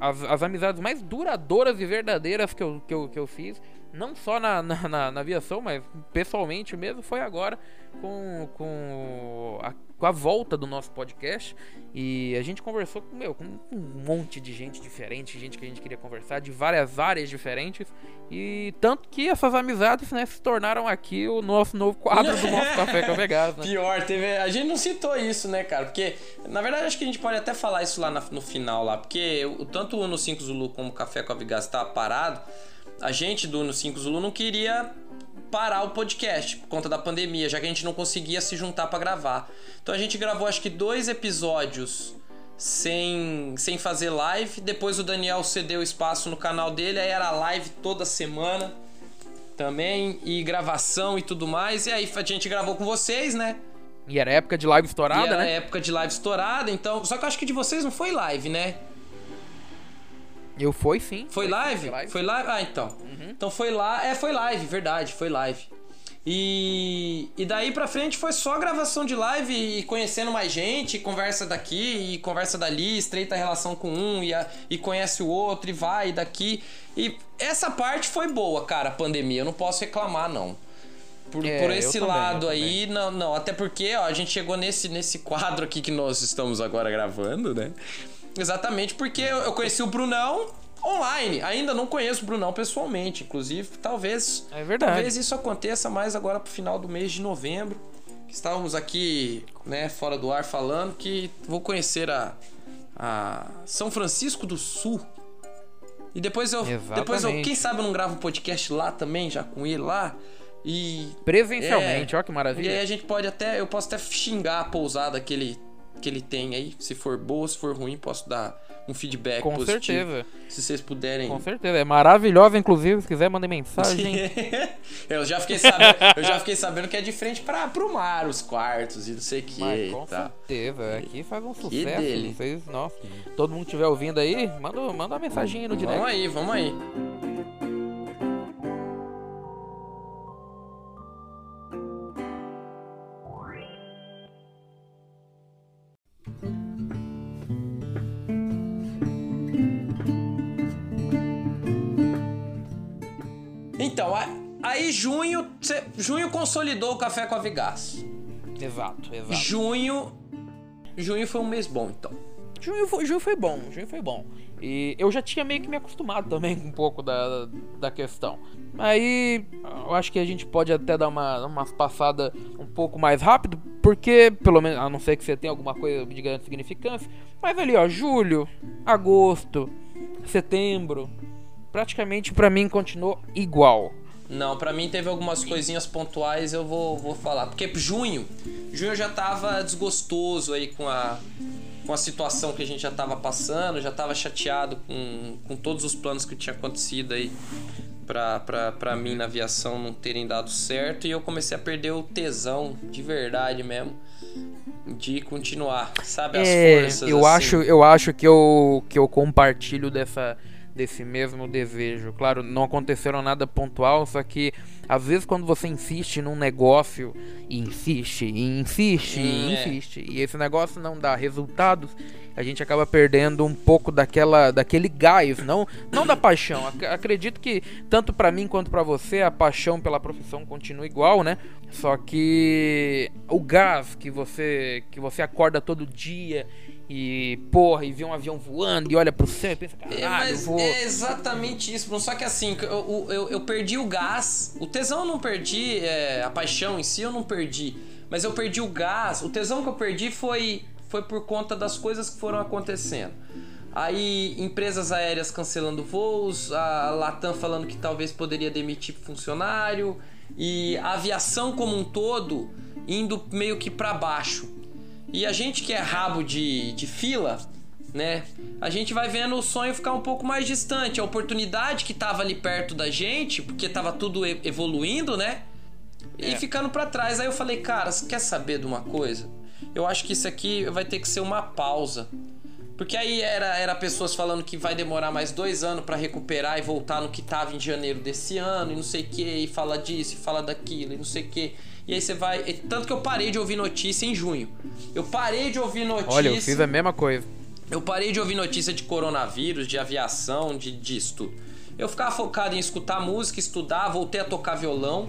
B: as, as amizades mais duradouras e verdadeiras que eu, que eu, que eu fiz, não só na, na, na- na aviação, mas pessoalmente mesmo, foi agora com, com, a, com a volta do nosso podcast. E a gente conversou com, meu, com um monte de gente diferente, gente que a gente queria conversar, de várias áreas diferentes. E tanto que essas amizades né, se tornaram aqui o nosso novo quadro do nosso Café com a Vegas, né?
A: Pior, teve. A gente não citou isso, né, cara? Porque, na verdade, acho que a gente pode até falar isso lá na- no final lá. Porque o, tanto o Uno 5 Zulu como o Café com a Vigas tava parado. A gente do Uno 5 Zulu não queria parar o podcast por conta da pandemia, já que a gente não conseguia se juntar pra gravar. Então a gente gravou acho que dois episódios sem, sem fazer live. Depois o Daniel cedeu espaço no canal dele, aí era live toda semana também, e gravação e tudo mais. E aí a gente gravou com vocês, né?
B: E era época de live
A: E
B: estourada,
A: era
B: né?
A: época de live estourada, então. Só que eu acho que de vocês não foi live, né?
B: Eu fui sim.
A: Foi live? Foi live? Ah, então. Então foi lá. É, foi live, verdade, foi live. E, e daí pra frente foi só gravação de live e conhecendo mais gente, conversa daqui e conversa dali, estreita a relação com um e, a- e conhece o outro e vai daqui. E essa parte foi boa, cara, a pandemia. Eu não posso reclamar, não. Por,
B: É,
A: por esse
B: também,
A: lado aí, não, não. Até porque, ó, a gente chegou nesse, nesse quadro aqui que nós estamos agora gravando, né? Exatamente porque eu, conheci o Brunão online. Ainda não conheço o Brunão pessoalmente. Inclusive, talvez.
B: É verdade.
A: Talvez isso aconteça mais agora pro final do mês de novembro. Que estávamos aqui, né, fora do ar falando que vou conhecer a, a São Francisco do Sul. E depois eu, depois eu,
B: Exatamente.
A: quem sabe eu não gravo um podcast lá também, já com ele lá. E
B: Presencialmente,
A: é.
B: ó que maravilha.
A: e aí a gente pode até. Eu posso até xingar a pousada que ele, que ele tem aí. Se for boa, se for ruim, posso dar um feedback
B: Com
A: positivo.
B: certeza.
A: Se vocês puderem.
B: Com certeza. É maravilhosa, inclusive. Se quiser, mandem mensagem.
A: eu, já fiquei sabendo, eu já fiquei sabendo que é de frente para pro mar, os quartos e não sei o que.
B: Mas com
A: tá.
B: certeza. Aqui faz um sucesso. Vocês, nossa. Todo mundo que estiver ouvindo aí, manda, manda uma mensagem aí no direct.
A: Vamos aí, vamos aí. Então, aí junho, junho consolidou o café com a Vigás.
B: Exato, exato.
A: Junho, junho foi um mês bom, então.
B: Junho foi, junho foi bom, junho foi bom. E eu já tinha meio que me acostumado também com um pouco da, da questão. Aí eu acho que a gente pode até dar uma, uma passada um pouco mais rápido, porque, pelo menos, a não ser que você tenha alguma coisa de grande significância, mas ali ó, julho, agosto, setembro, praticamente para mim continuou igual.
A: Não, para mim teve algumas coisinhas pontuais, eu vou, vou falar. Porque junho, junho eu já tava desgostoso aí com a, com a situação que a gente já tava passando, já tava chateado com, com todos os planos que tinha acontecido aí pra, pra, pra mim na aviação não terem dado certo. E eu comecei a perder o tesão, de verdade mesmo, de continuar, sabe? As
B: É,
A: forças.
B: eu
A: assim.
B: acho, eu acho que eu, que eu compartilho dessa, desse mesmo desejo. Claro, não aconteceram nada pontual, só que às vezes quando você insiste num negócio e insiste, e insiste, e
A: é.
B: insiste, e esse negócio não dá resultados, a gente acaba perdendo um pouco daquela, daquele gás, não, não da paixão. Ac- Acredito que tanto pra mim quanto pra você a paixão pela profissão continua igual, né? Só que o gás que você que você acorda todo dia e porra e vê um avião voando e olha pro céu e pensa,
A: É,
B: caralho,
A: mas
B: vou
A: é exatamente isso. Só que assim, eu, eu, eu perdi o gás. O tesão eu não perdi, é, a paixão em si eu não perdi. Mas eu perdi o gás. O tesão que eu perdi foi, foi por conta das coisas que foram acontecendo. Aí, empresas aéreas cancelando voos, a Latam falando que talvez poderia demitir funcionário, e a aviação como um todo indo meio que para baixo. E a gente que é rabo de, de fila, né? A gente vai vendo o sonho ficar um pouco mais distante. A oportunidade que tava ali perto da gente, porque tava tudo e- evoluindo, né? E
B: É.
A: ficando pra trás. Aí eu falei, cara, você quer saber de uma coisa? Eu acho que isso aqui vai ter que ser uma pausa. Porque aí era, era pessoas falando que vai demorar mais dois anos pra recuperar e voltar no que tava em janeiro desse ano, e não sei o que, e fala disso, e fala daquilo, e não sei o que. E aí você vai. Tanto que eu parei de ouvir notícia em junho. Eu parei de ouvir notícia.
B: Olha, eu fiz a mesma coisa.
A: Eu parei de ouvir notícia de coronavírus, de aviação, de disso tudo. Eu ficava focado em escutar música, estudar, voltei a tocar violão.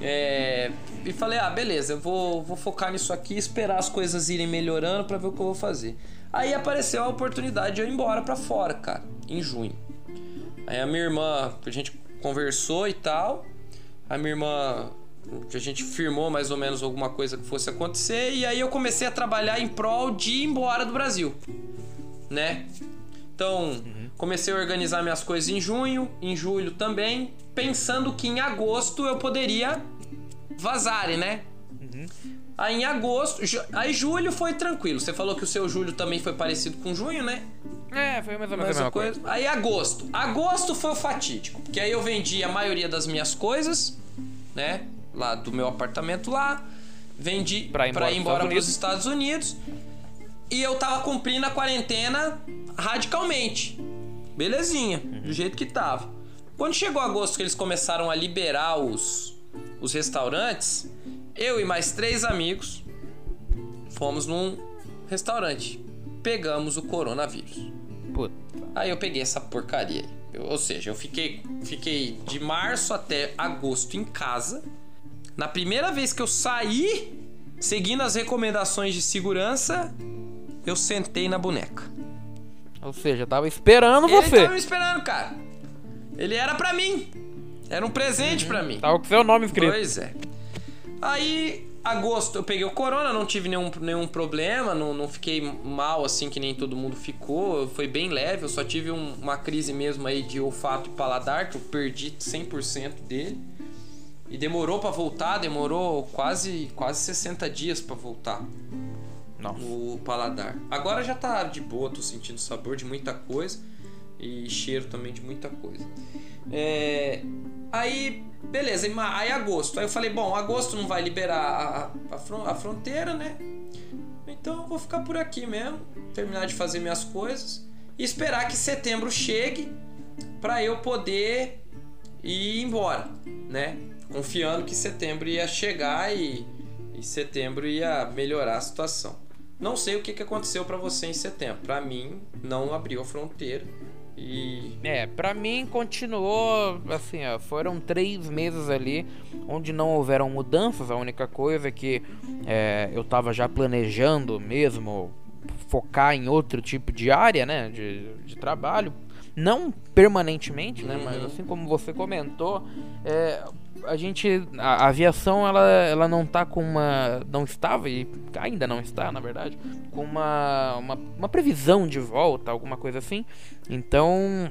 A: é, e falei, ah, beleza, eu vou, vou focar nisso aqui, esperar as coisas irem melhorando pra ver o que eu vou fazer. Aí apareceu a oportunidade de eu ir embora pra fora, cara, em junho. Aí a minha irmã, a gente conversou e tal. A minha irmã, a gente firmou mais ou menos alguma coisa que fosse acontecer. E aí eu comecei a trabalhar em prol de ir embora do Brasil, né? Então, comecei a organizar minhas coisas em junho, em julho também, pensando que em agosto eu poderia vazar, né? Aí em agosto, ju- aí julho foi tranquilo. Você falou que o seu julho também foi parecido com junho, né?
B: É, foi mais ou menos a
A: Mesma
B: mesma
A: coisa.
B: coisa.
A: Aí agosto. Agosto foi o fatídico. Porque aí eu vendi a maioria das minhas coisas, né? Lá do meu apartamento lá. Vendi
B: Pra ir embora
A: ir
B: pros
A: embora
B: Estados
A: pros Estados Unidos. E eu tava cumprindo a quarentena radicalmente. Belezinha, do jeito que tava. Quando chegou agosto que eles começaram a liberar os, os restaurantes, eu e mais três amigos fomos num restaurante. Pegamos o coronavírus.
B: Puta.
A: Aí eu peguei essa porcaria. Eu- ou seja, eu fiquei, fiquei de março até agosto em casa. Na primeira vez que eu saí, seguindo as recomendações de segurança, eu sentei na boneca.
B: Ou seja, tava esperando
A: Ele
B: você.
A: tava me esperando, cara. Ele era pra mim. Era um presente pra mim.
B: Tava com seu nome escrito.
A: Pois é. Aí, agosto, eu peguei o corona, não tive nenhum, nenhum problema, não, não fiquei mal assim que nem todo mundo ficou. Foi bem leve, eu só tive um- uma crise mesmo aí de olfato e paladar, que eu perdi 100% dele. E demorou pra voltar, demorou quase, quase 60 dias pra voltar
B: Nossa.
A: o paladar. Agora já tá de boa, tô sentindo sabor de muita coisa e cheiro também de muita coisa. É, aí, beleza, aí agosto. Aí eu falei, bom, agosto não vai liberar a, a, a fronteira, né? Então eu vou ficar por aqui mesmo, terminar de fazer minhas coisas e esperar que setembro chegue pra eu poder ir embora, né? Confiando que setembro ia chegar e, e setembro ia melhorar a situação. Não sei o que, que aconteceu pra você em setembro. Pra mim, não abriu a fronteira e
B: É, pra mim continuou assim, ó, foram três meses ali onde não houveram mudanças. A única coisa é que é, eu tava já planejando mesmo focar em outro tipo de área, né, de, de trabalho, não permanentemente, né, mas
A: Uhum.
B: assim como você comentou, é, a gente, a, a aviação, ela, ela não tá com uma, não estava e ainda não está, na verdade, com uma, uma, uma previsão de volta, alguma coisa assim. Então,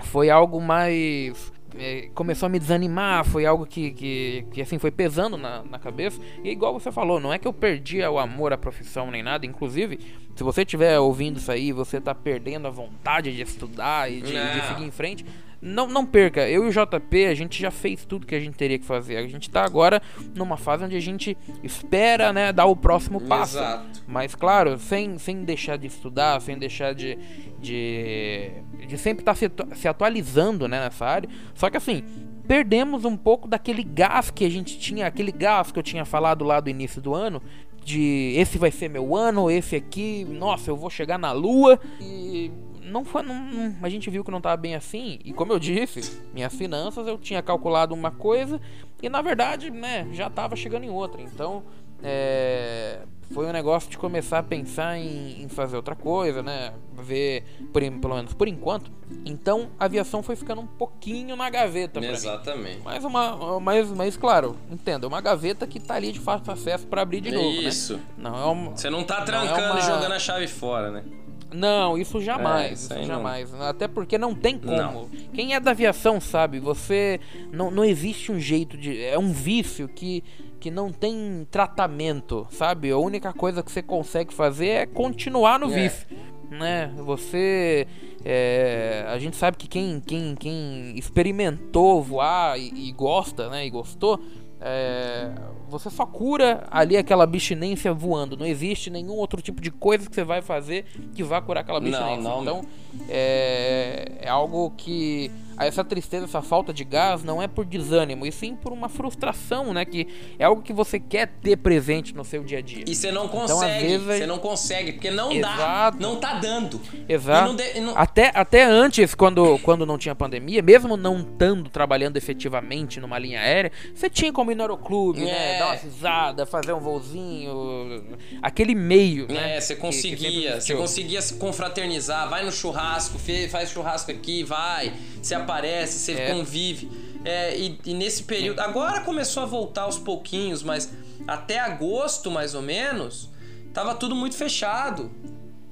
B: foi algo mais é, começou a me desanimar, foi algo que, que, que, assim foi pesando na, na cabeça. E igual você falou, não é que eu perdi o amor à profissão nem nada. Inclusive, se você estiver ouvindo isso aí, você tá perdendo a vontade de estudar e de, de, seguir em frente. Não, não perca, eu e o JP, a gente já fez tudo que a gente teria que fazer. A gente tá agora numa fase onde a gente espera, né, dar o próximo passo.
A: Exato.
B: Mas claro, sem, sem deixar de estudar, sem deixar de, de, de sempre estar tá se, se atualizando né, nessa área. Só que assim, perdemos um pouco daquele gás que a gente tinha, aquele gás que eu tinha falado lá do início do ano, de esse vai ser meu ano, esse aqui, nossa, eu vou chegar na lua e não foi, não, não, a gente viu que não estava bem assim. E como eu disse, minhas finanças eu tinha calculado uma coisa e na verdade, né, já estava chegando em outra. Então, é, foi um negócio de começar a pensar em, em fazer outra coisa, né? Ver, por, pelo menos por enquanto. Então, a aviação foi ficando um pouquinho na gaveta
A: Exatamente.
B: mim. Mas, uma, mas, mas, claro, entenda, uma gaveta que tá ali de fácil acesso para abrir de novo,
A: Isso.
B: né? Não é uma,
A: Você não tá trancando
B: é uma...
A: e jogando a chave fora, né?
B: Não, isso jamais,
A: É, isso
B: jamais. Até porque não tem como.
A: Não.
B: Quem é da aviação sabe, você não, não existe um jeito de, é um vício que que não tem tratamento, sabe? A única coisa que você consegue fazer é continuar no
A: É.
B: vício, né? Você é, a gente sabe que quem quem, quem experimentou voar e, e gosta, né? E gostou é, você só cura ali aquela abstinência voando. Não existe nenhum outro tipo de coisa que você vai fazer que vá curar aquela
A: Não,
B: abstinência.
A: não,
B: então, é, é algo que. Essa tristeza, essa falta de gás não é por desânimo, e sim por uma frustração, né? Que é algo que você quer ter presente no seu dia a dia.
A: E você não
B: Então,
A: consegue,
B: vezes,
A: você não consegue, porque não dá,
B: Exato.
A: não tá dando.
B: Exato.
A: Não de- não-
B: Até, até antes, quando, quando não tinha pandemia, mesmo não estando trabalhando efetivamente numa linha aérea, você tinha como ir no aeroclube, né?
A: É.
B: Dar uma risada, fazer um voozinho. Aquele meio, né?
A: É, você
B: que- que sempre
A: conseguia, você conseguia se confraternizar, vai no churrasco, faz churrasco aqui, vai, você aparece, você
B: É.
A: convive. É, e, e nesse período, agora começou a voltar aos pouquinhos, mas até agosto, mais ou menos, tava tudo muito fechado.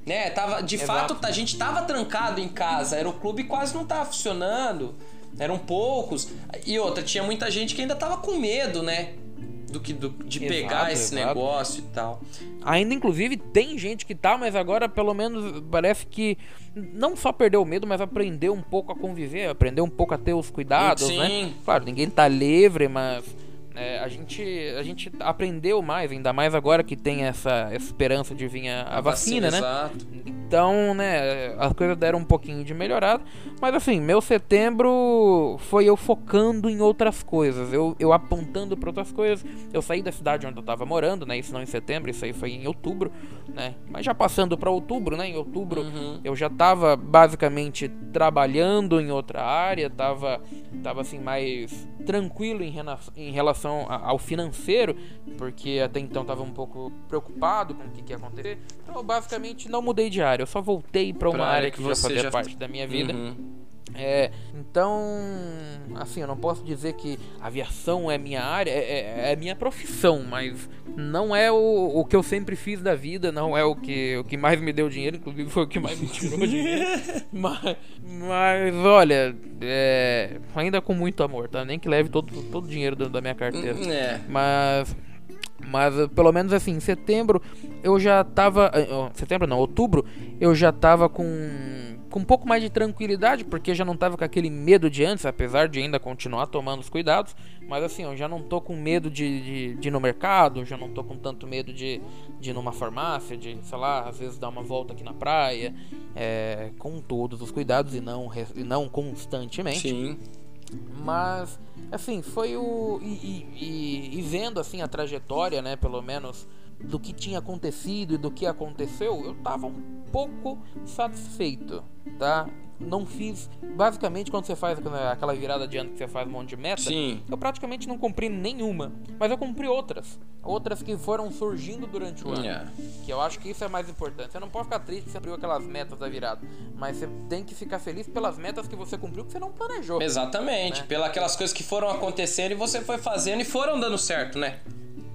A: Né? Tava, de
B: Exato.
A: fato, a gente tava trancado em casa, era o clube quase não tava funcionando. Eram poucos. E outra, tinha muita gente que ainda tava com medo, né? Do que do- de
B: Exato,
A: pegar esse
B: exato.
A: negócio e tal.
B: Ainda, inclusive, tem gente que tá, mas agora pelo menos parece que não só perdeu o medo, mas aprendeu um pouco a conviver, aprendeu um pouco a ter os cuidados, né?
A: Sim.
B: Claro, ninguém tá livre, mas é, a, gente, a gente aprendeu mais, ainda mais agora que tem essa esperança de vir a, a vacina, né?
A: Exato.
B: Então, né, as coisas deram um pouquinho de melhorada. Mas assim, meu setembro foi eu focando em outras coisas. Eu, eu apontando para outras coisas. Eu saí da cidade onde eu tava morando, né? Isso não em setembro, isso aí foi em outubro, né? Mas já passando para outubro, né? Em outubro
A: Uhum.
B: eu já tava basicamente trabalhando em outra área, tava, tava assim mais tranquilo em, em relação a- ao financeiro, porque até então tava um pouco preocupado com o que, que ia acontecer. Então eu basicamente não mudei de área, eu só voltei para uma
A: Pra
B: área que,
A: que
B: já fazia
A: já-
B: parte da minha vida.
A: Uhum.
B: É, então, assim, eu não posso dizer que aviação é minha área, é, é- é minha profissão, mas não é o, o que eu sempre fiz da vida, não é o que, o que mais me deu dinheiro, inclusive foi o que mais me tirou dinheiro. mas, mas, olha, é, ainda com muito amor, tá? Nem que leve todo, todo o dinheiro da, da minha carteira.
A: É.
B: Mas. Mas pelo menos assim, em setembro eu já tava. eh, Setembro não, outubro eu já tava com. Com um pouco mais de tranquilidade, porque já não tava com aquele medo de antes, apesar de ainda continuar tomando os cuidados. Mas assim, eu já não tô com medo de, de, de ir no mercado, já não tô com tanto medo de, de ir numa farmácia, de, sei lá, às vezes dar uma volta aqui na praia, eh, com todos os cuidados e não, e não constantemente.
A: Sim.
B: Mas, assim, foi o. E, e- e- e vendo assim a trajetória, né, pelo menos, do que tinha acontecido e do que aconteceu, eu tava um pouco satisfeito, tá? não fiz. Basicamente, quando você faz aquela virada de ano que você faz um monte de meta,
A: Sim.
B: eu praticamente não cumpri nenhuma. Mas eu cumpri outras. Outras que foram surgindo durante o ano.
A: É.
B: Que eu acho que isso é mais importante. Você não pode ficar triste que você cumpriu aquelas metas da virada. Mas você tem que ficar feliz pelas metas que você cumpriu que você não planejou.
A: Exatamente.
B: Né?
A: Pelas aquelas coisas que foram acontecendo e você foi fazendo e foram dando certo, né?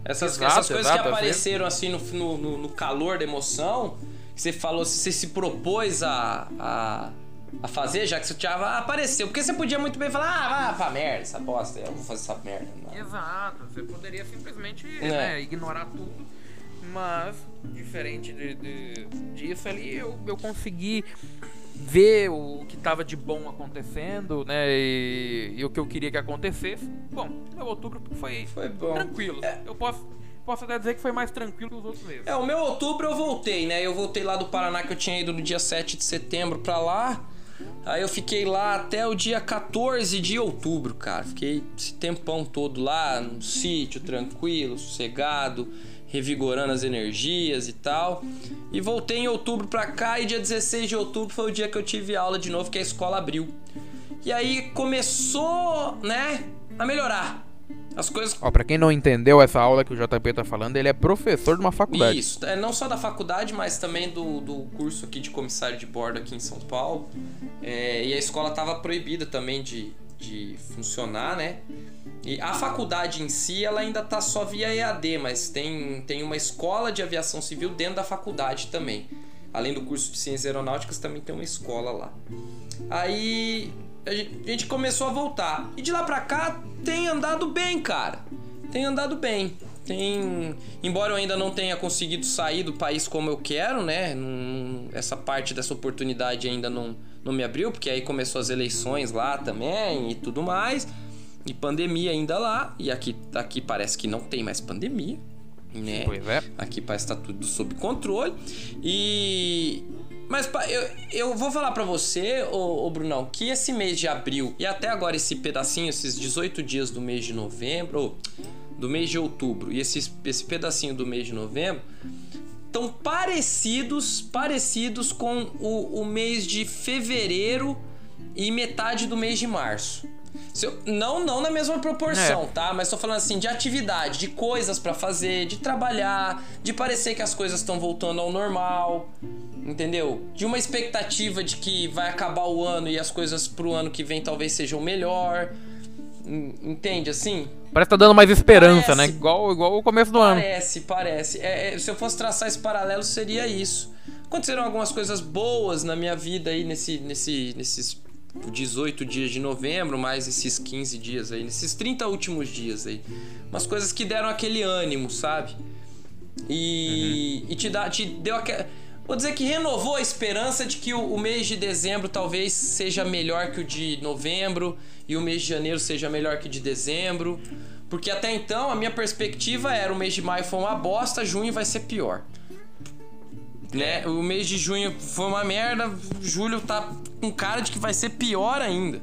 A: Essas,
B: Exato,
A: essas coisas
B: exato,
A: que apareceram assim no, no, no- no calor da emoção, que você falou, você se propôs a, a, a fazer, já que você tinha ah, apareceu. Porque você podia muito bem falar, ah, vá pra merda, essa bosta, eu não vou fazer essa merda. Não.
B: Exato, você poderia simplesmente
A: É.
B: né, ignorar tudo, mas diferente de, de- disso ali, eu, eu consegui ver o que estava de bom acontecendo, né, e, e o que eu queria que acontecesse. Bom, meu outubro foi,
A: Foi bom.
B: tranquilo. Eu posso, posso até dizer que foi mais tranquilo que os outros meses.
A: É, o meu outubro eu voltei, né? Eu voltei lá do Paraná que eu tinha ido no dia 7 de setembro pra lá. Aí eu fiquei lá até o dia 14 de outubro, cara. Fiquei esse tempão todo lá, no sítio, tranquilo, sossegado, revigorando as energias e tal. E voltei em outubro pra cá e dia 16 de outubro foi o dia que eu tive aula de novo, que a escola abriu. E aí começou, né, a melhorar. As coisas
B: Ó, pra quem não entendeu essa aula que o JP tá falando, ele é professor de uma faculdade.
A: Isso, é, não só da faculdade, mas também do, do curso aqui de comissário de bordo aqui em São Paulo. É, e a escola estava proibida também de, de funcionar, né? E a faculdade em si, ela ainda tá só via EAD, mas tem, tem uma escola de aviação civil dentro da faculdade também. Além do curso de ciências aeronáuticas, também tem uma escola lá. Aí a gente, começou a voltar. E de lá pra cá tem andado bem, cara. Tem andado bem. Tem. Embora eu ainda não tenha conseguido sair do país como eu quero, né? Essa parte dessa oportunidade ainda não, não me abriu, porque aí começou as eleições lá também e tudo mais. E pandemia ainda lá. E aqui, aqui parece que não tem mais pandemia. Né?
B: Pois é.
A: Aqui parece que tá tudo sob controle. E. Mas eu, eu vou falar pra você, ô, ô Brunão, que esse mês de abril e até agora esse pedacinho, esses 18 dias do mês de novembro, ou do mês de outubro, e esse, esse pedacinho do mês de novembro, estão parecidos, parecidos com o, o mês de fevereiro e metade do mês de março. Eu- não, não na mesma proporção,
B: É.
A: tá? Mas tô falando assim de atividade, de coisas pra fazer, de trabalhar, de parecer que as coisas estão voltando ao normal, entendeu? De uma expectativa de que vai acabar o ano e as coisas pro ano que vem talvez sejam melhor. En- Entende assim?
B: Parece que tá dando mais esperança,
A: Parece.
B: né? Igual, igual o começo do ano.
A: Parece, parece. É, é, se eu fosse traçar esse paralelo, seria isso. Aconteceram algumas coisas boas na minha vida aí nesse, nesse, nesses 18 dias de novembro, mais esses 15 dias aí, nesses 30 últimos dias aí. Umas coisas que deram aquele ânimo, sabe? E, e te, dá, te deu aquela. Vou dizer que renovou a esperança de que o, o mês de dezembro talvez seja melhor que o de novembro e o mês de janeiro seja melhor que o de dezembro. Porque até então a minha perspectiva era o mês de maio foi uma bosta, junho vai ser pior. Né? O mês de junho foi uma merda, julho tá com cara de que vai ser pior ainda.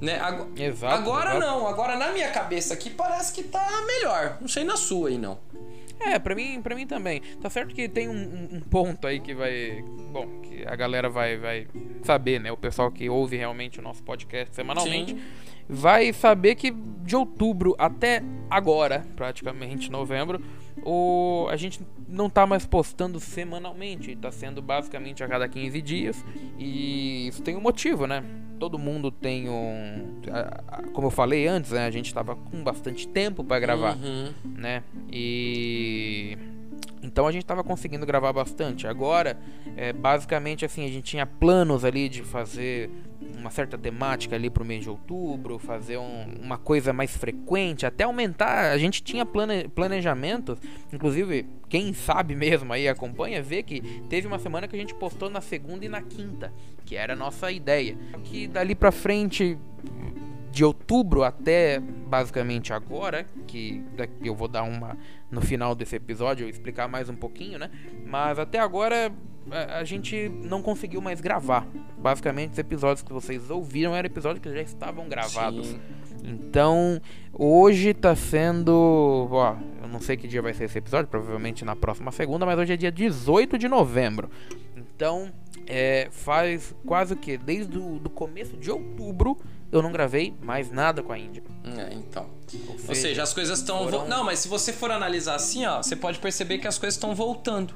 A: Né? Ago-
B: Exato,
A: Agora
B: exato.
A: não, agora na minha cabeça aqui parece que tá melhor. Não sei na sua aí não.
B: É, pra mim, pra mim também. Tá certo que tem um, um- ponto aí que vai. Bom, que a galera vai, vai saber, né? O pessoal que ouve realmente o nosso podcast semanalmente.
A: Sim.
B: Vai saber que de outubro até agora, praticamente novembro, o, a gente não tá mais postando semanalmente. Tá sendo basicamente a cada 15 dias. E isso tem um motivo, né? Todo mundo tem um. Como eu falei antes, né? A gente tava com bastante tempo pra gravar
A: Uhum.
B: né? E então a gente tava conseguindo gravar bastante. Agora, é, basicamente assim, a gente tinha planos ali de fazer uma certa temática ali pro mês de outubro, fazer um- uma coisa mais frequente, até aumentar. A gente tinha plane, planejamentos, inclusive, quem sabe mesmo aí acompanha, vê que teve uma semana que a gente postou na segunda e na quinta, que era a nossa ideia. Que dali pra frente de outubro até basicamente agora, que eu vou dar uma no final desse episódio, explicar mais um pouquinho, né? Mas até agora a, a gente não conseguiu mais gravar. Basicamente, os episódios que vocês ouviram eram episódios que já estavam gravados.
A: Sim.
B: Então, hoje tá sendo. Ó, eu não sei que dia vai ser esse episódio, provavelmente na próxima segunda, mas hoje é dia 18 de novembro. Então, é, faz quase o que? Desde o do começo de outubro eu não gravei mais nada com a Índia.
A: É, então. Ou seja, Ou seja as coisas estão. Foram... Não, mas se você for analisar assim, ó, você pode perceber que as coisas estão voltando.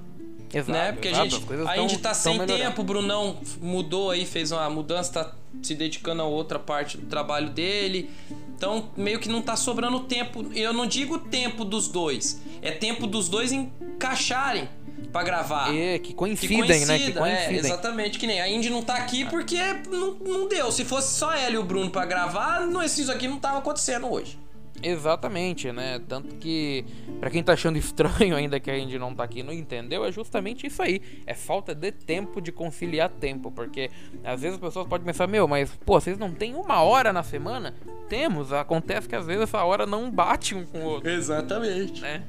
A: Exato, né? Porque exato, a gente, a Indy tá sem tempo, o Brunão mudou aí, fez uma mudança, tá se dedicando a outra parte do trabalho dele. Então, meio que não tá sobrando tempo. Eu não digo tempo dos dois, é tempo dos dois encaixarem para gravar.
B: É, que coincidem, que coincida, né? Que coincidem.
A: É, exatamente, que nem a Indy não tá aqui porque não, não deu. Se fosse só ela e o Bruno para gravar, não, isso aqui não tava acontecendo hoje.
B: Exatamente, né? Tanto que, para quem tá achando estranho ainda que a gente não tá aqui não entendeu, é justamente isso aí. É falta de tempo de conciliar tempo. Porque às vezes as pessoas podem pensar, meu, mas pô, vocês não têm uma hora na semana? Temos, acontece que às vezes essa hora não bate um com o outro.
A: Exatamente.
B: Né?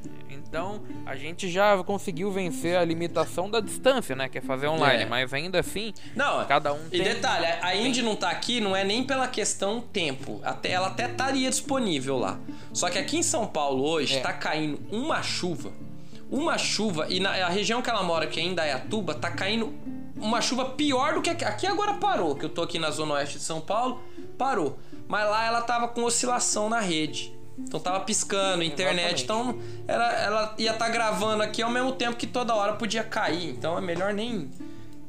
B: Então a gente já conseguiu vencer a limitação da distância, né? Que é fazer online. É. Mas ainda assim,
A: não, cada um e tem. E detalhe, a Indy não tá aqui não é nem pela questão tempo. Até, ela até estaria disponível lá. Só que aqui em São Paulo hoje é. tá caindo uma chuva. Uma chuva, e na a região que ela mora, que é Indaiatuba, tá caindo uma chuva pior do que aqui. Aqui agora parou, que eu tô aqui na zona oeste de São Paulo, parou. Mas lá ela tava com oscilação na rede. Então tava piscando, internet. Exatamente. Então era, ela ia estar tá gravando aqui ao mesmo tempo que toda hora podia cair. Então é melhor nem,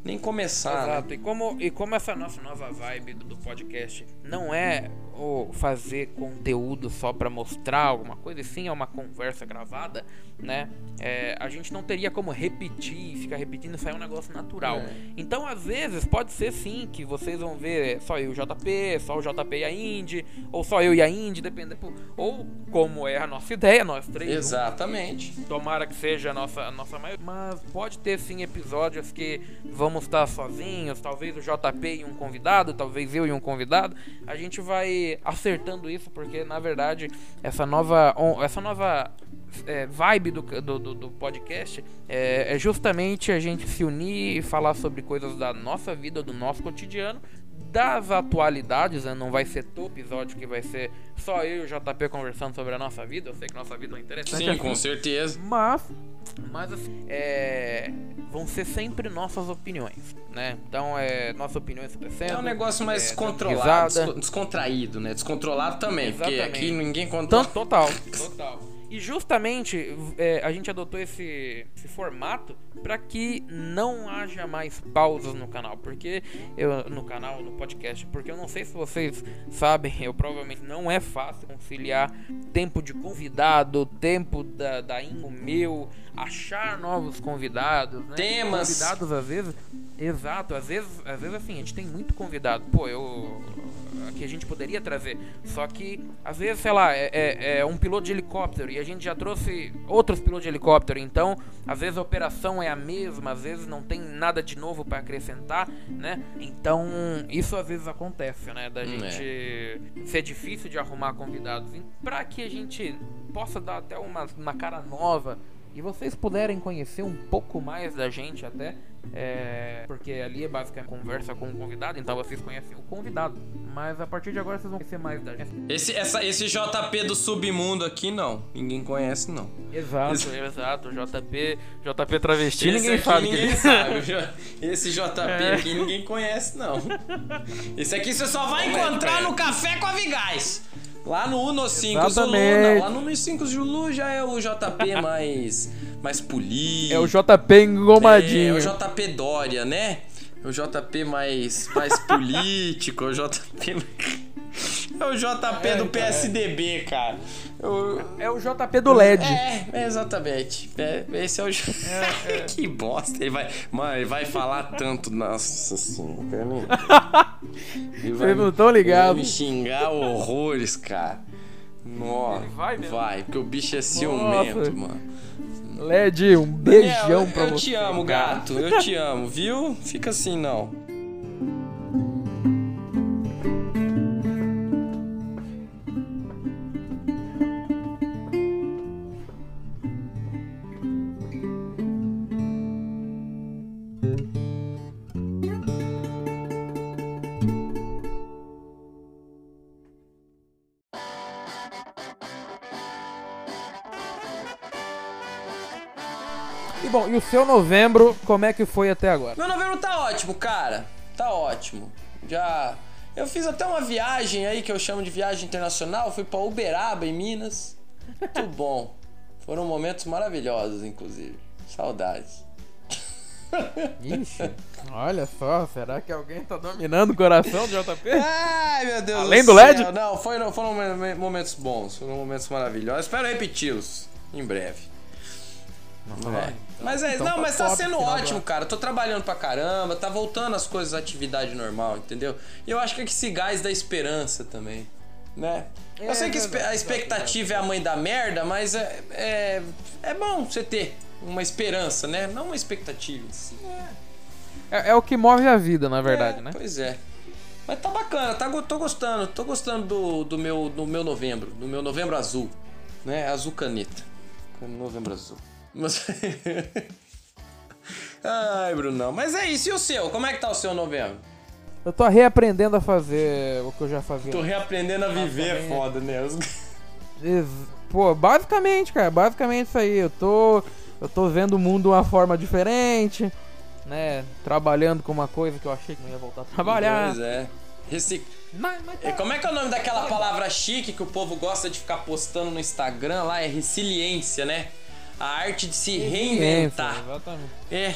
A: nem começar.
B: Né? Exato. Né? E, como, e como essa nossa nova vibe do, do podcast não é o fazer conteúdo só para mostrar alguma coisa, e sim é uma conversa gravada, né? É, a gente não teria como repetir, ficar repetindo, isso é um negócio natural. É. Então, às vezes, pode ser sim que vocês vão ver só eu e o JP, só o JP e a Indy, ou só eu e a Indy, dependendo. Ou como é a nossa ideia, nós três.
A: Exatamente.
B: Juntos, tomara que seja a nossa, a nossa maior. Mas pode ter sim episódios que vamos estar sozinhos, talvez o JP e um convidado, talvez eu e um convidado. A gente vai acertando isso, porque na verdade essa nova, essa nova é, vibe do, do, do podcast é, é, justamente a gente se unir e falar sobre coisas da nossa vida, do nosso cotidiano, das atualidades, né? não vai ser todo episódio que vai ser só eu e o JP conversando sobre a nossa vida. Eu sei que nossa vida é interessante.
A: Sim, com certeza.
B: Mas, mas assim, é, vão ser sempre nossas opiniões, né? Então, é nossa opinião é
A: É um negócio mais é, controlado, descontraído, né? Descontrolado também, Exatamente. porque aqui ninguém controla.
B: Total, total. E justamente é, a gente adotou esse, esse formato para que não haja mais pausas no canal, porque eu no canal, no podcast, porque eu não sei se vocês sabem, eu provavelmente não é fácil conciliar tempo de convidado, tempo da, da meu, achar novos convidados, né?
A: Temas.
B: Convidados às vezes, exato, às vezes, às vezes assim, a gente tem muito convidado. Pô, eu que a gente poderia trazer. Só que, às vezes, sei lá, é, é, é, um piloto de helicóptero e a gente já trouxe outros pilotos de helicóptero. Então, às vezes a operação é a mesma, às vezes não tem nada de novo para acrescentar, né? Então, isso às vezes acontece, né? Da hum, gente é. ser difícil de arrumar convidados. Para que a gente possa dar até uma, uma cara nova e vocês puderem conhecer um pouco mais da gente até, é, porque ali é basicamente conversa com o convidado, então vocês conhecem o convidado. Mas a partir de agora vocês vão conhecer mais da gente.
A: Esse, essa, esse JP do submundo aqui, não. Ninguém conhece, não.
B: Exato, esse... exato. JP, JP travesti, esse ninguém sabe.
A: Ninguém que... sabe. Esse JP é. aqui ninguém conhece, não. Esse aqui você só vai encontrar no Café com a Vigais. Lá no Uno 5 Zulu, não. Lá no Uno 5 Zulu já é o JP mais, mais polido.
B: É o JP engomadinho.
A: É, é o JP Dória, né? É o JP mais, mais político, é o JP... É o JP é, do PSDB, cara.
B: Eu... É o JP do LED.
A: É, é exatamente. É, esse é o. É, é. que bosta. Ele vai. Mano, ele vai falar tanto. Nossa senhora, nem.
B: Vocês não estão ligados.
A: Vai me xingar horrores, cara. Nossa. Ele vai mesmo? Vai, porque o bicho é ciumento, Nossa. mano.
B: LED, um beijão Daniel, pra
A: eu
B: você.
A: Eu te amo, gato. Eu te amo, viu? Fica assim, não.
B: E bom, e o seu novembro, como é que foi até agora?
A: Meu novembro tá ótimo, cara. Tá ótimo. Já. Eu fiz até uma viagem aí que eu chamo de viagem internacional. Fui pra Uberaba, em Minas. Muito bom. Foram momentos maravilhosos, inclusive. Saudades.
B: Ixi, olha só, será que alguém tá dominando o coração do JP?
A: Ai, meu Deus
B: Além
A: do,
B: do LED?
A: céu. Não, foi, foram momentos bons, foram momentos maravilhosos. Espero repeti-los em breve. É. Mas é,
B: então
A: não,
B: tá
A: mas tá sendo ótimo, cara. Tô trabalhando pra caramba, tá voltando as coisas à atividade normal, entendeu? E eu acho que é esse gás da esperança também, né?
B: É
A: eu sei que a expectativa é a mãe da merda, mas é, é, é bom você ter uma esperança, né? Não uma expectativa si.
B: É, é o que move a vida, na verdade,
A: É,
B: né?
A: Pois é. Mas tá bacana, tá, tô gostando, tô gostando do, do, meu, do meu novembro, do meu novembro azul, né? Azul caneta. Novembro azul. Mas... Ai, Brunão. Mas é isso, e o seu? Como é que tá o seu novembro?
B: Eu tô reaprendendo a fazer o que eu já fazia.
A: Tô reaprendendo a viver, é foda, né? Os-
B: Pô, basicamente, cara, basicamente isso aí. Eu tô, eu tô vendo o mundo de uma forma diferente, né? Trabalhando com uma coisa que eu achei que não ia voltar a trabalhar.
A: Pois é. Recic...
B: Mas, mas
A: É, Como é que é o nome daquela palavra chique que o povo gosta de ficar postando no Instagram lá? É resiliência, né? A arte de se reinventar.
B: Exatamente.
A: É.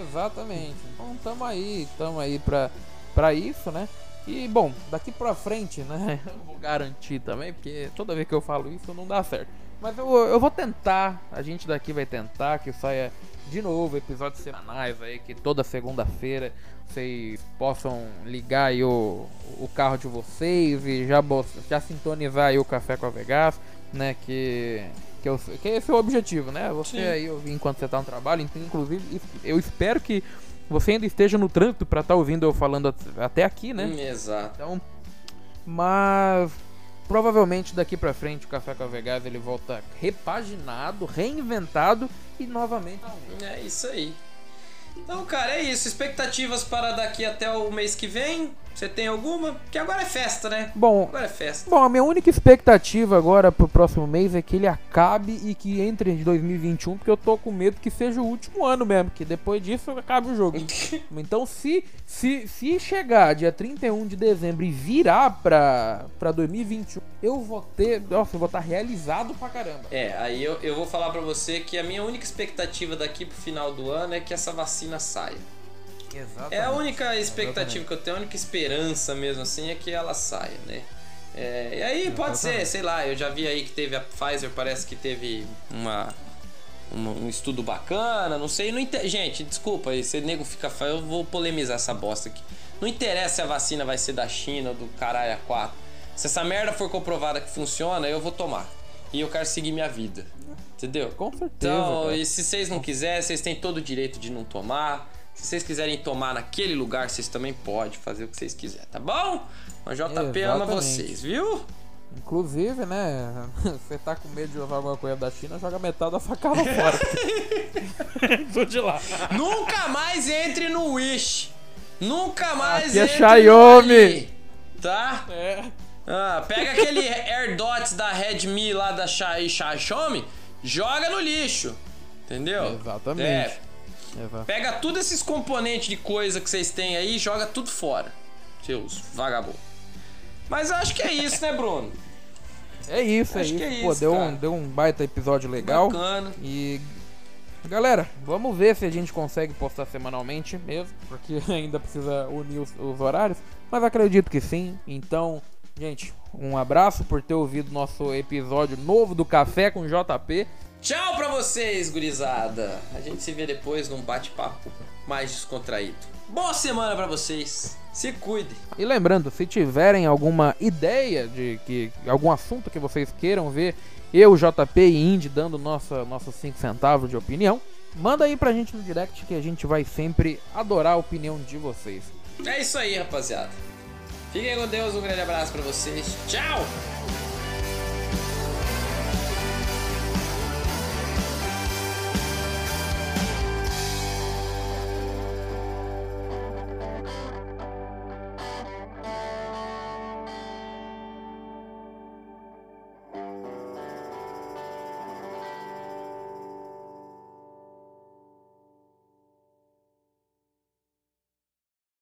B: Exatamente. Então tamo aí, tamo aí pra, pra isso, né? E bom, daqui pra frente, né? Eu não vou garantir também, porque toda vez que eu falo isso não dá certo. Mas eu, eu vou tentar, a gente daqui vai tentar que saia de novo episódios semanais aí, que toda segunda-feira vocês possam ligar aí o, o carro de vocês e já, já sintonizar aí o Café com a Vegas, né? Que, que, eu, que esse é o objetivo, né? Você
A: Sim.
B: aí ouvir enquanto você tá no trabalho, então, inclusive eu espero que você ainda esteja no trânsito pra estar ouvindo eu falando at- até aqui, né?
A: Hum, exato.
B: Então, mas provavelmente daqui pra frente o Café com a Vegas ele volta repaginado, reinventado e novamente.
A: É isso aí. Então, cara, é isso. Expectativas para daqui até o mês que vem? Você tem alguma? Porque agora é festa, né?
B: Bom,
A: Agora é festa.
B: Bom, a minha única expectativa agora pro próximo mês é que ele acabe e que entre em 2021, porque eu tô com medo que seja o último ano mesmo, que depois disso acabe o jogo. Então, se, se, se chegar dia 31 de dezembro e virar pra, pra 2021, eu vou ter. Nossa, eu vou estar realizado pra caramba.
A: É, aí eu, eu vou falar pra você que a minha única expectativa daqui pro final do ano é que essa vacina saia.
B: Exatamente.
A: É a única expectativa que eu tenho, a única esperança mesmo assim é que ela saia, né? É, e aí pode ser,
B: Exatamente.
A: sei lá, eu já vi aí que teve a Pfizer, parece que teve uma, uma- um estudo bacana, não sei, não inte- gente, desculpa aí, se nego fica, eu vou polemizar essa bosta aqui. Não interessa se a vacina vai ser da China ou do caralho a 4. Se essa merda for comprovada que funciona, eu vou tomar. E eu quero seguir minha vida. Entendeu?
B: Com certeza.
A: Então,
B: cara.
A: e se vocês não quiserem, vocês têm todo o direito de não tomar. Se vocês quiserem tomar naquele lugar, vocês também podem fazer o que vocês quiserem, tá bom? Mas JP ama
B: Exatamente.
A: vocês, viu?
B: Inclusive, né? Você tá com medo de levar alguma coisa da China, joga metade da sua cara fora. Tô de lá.
A: Nunca mais entre no Wish. Nunca mais
B: Aqui é
A: entre
B: Xiaomi.
A: no Ali, Tá?
B: É.
A: Ah, pega aquele AirDots da Redmi lá da Xi- Xiaomi, joga no lixo. Entendeu?
B: Exatamente.
A: É,
B: Exato.
A: Pega tudo esses componentes de coisa que vocês têm aí e joga tudo fora. Seus vagabundos. Mas acho que é isso, né, Bruno?
B: É isso, é
A: Acho
B: isso.
A: que é
B: Pô,
A: isso,
B: deu,
A: cara.
B: um, deu um baita episódio legal.
A: Bacana.
B: E. Galera, vamos ver se a gente consegue postar semanalmente mesmo, porque ainda precisa unir os, os horários, mas acredito que sim. Então, gente, um abraço por ter ouvido nosso episódio novo do Café com JP.
A: Tchau pra vocês, gurizada. A gente se vê depois num bate-papo mais descontraído. Boa semana pra vocês. Se cuidem.
B: E lembrando, se tiverem alguma ideia de que algum assunto que vocês queiram ver eu, JP e Indy dando nossa, nossos 5 centavos de opinião, manda aí pra gente no direct que a gente vai sempre adorar a opinião de vocês.
A: É isso aí, rapaziada. Fiquem com Deus, um grande abraço pra vocês. Tchau!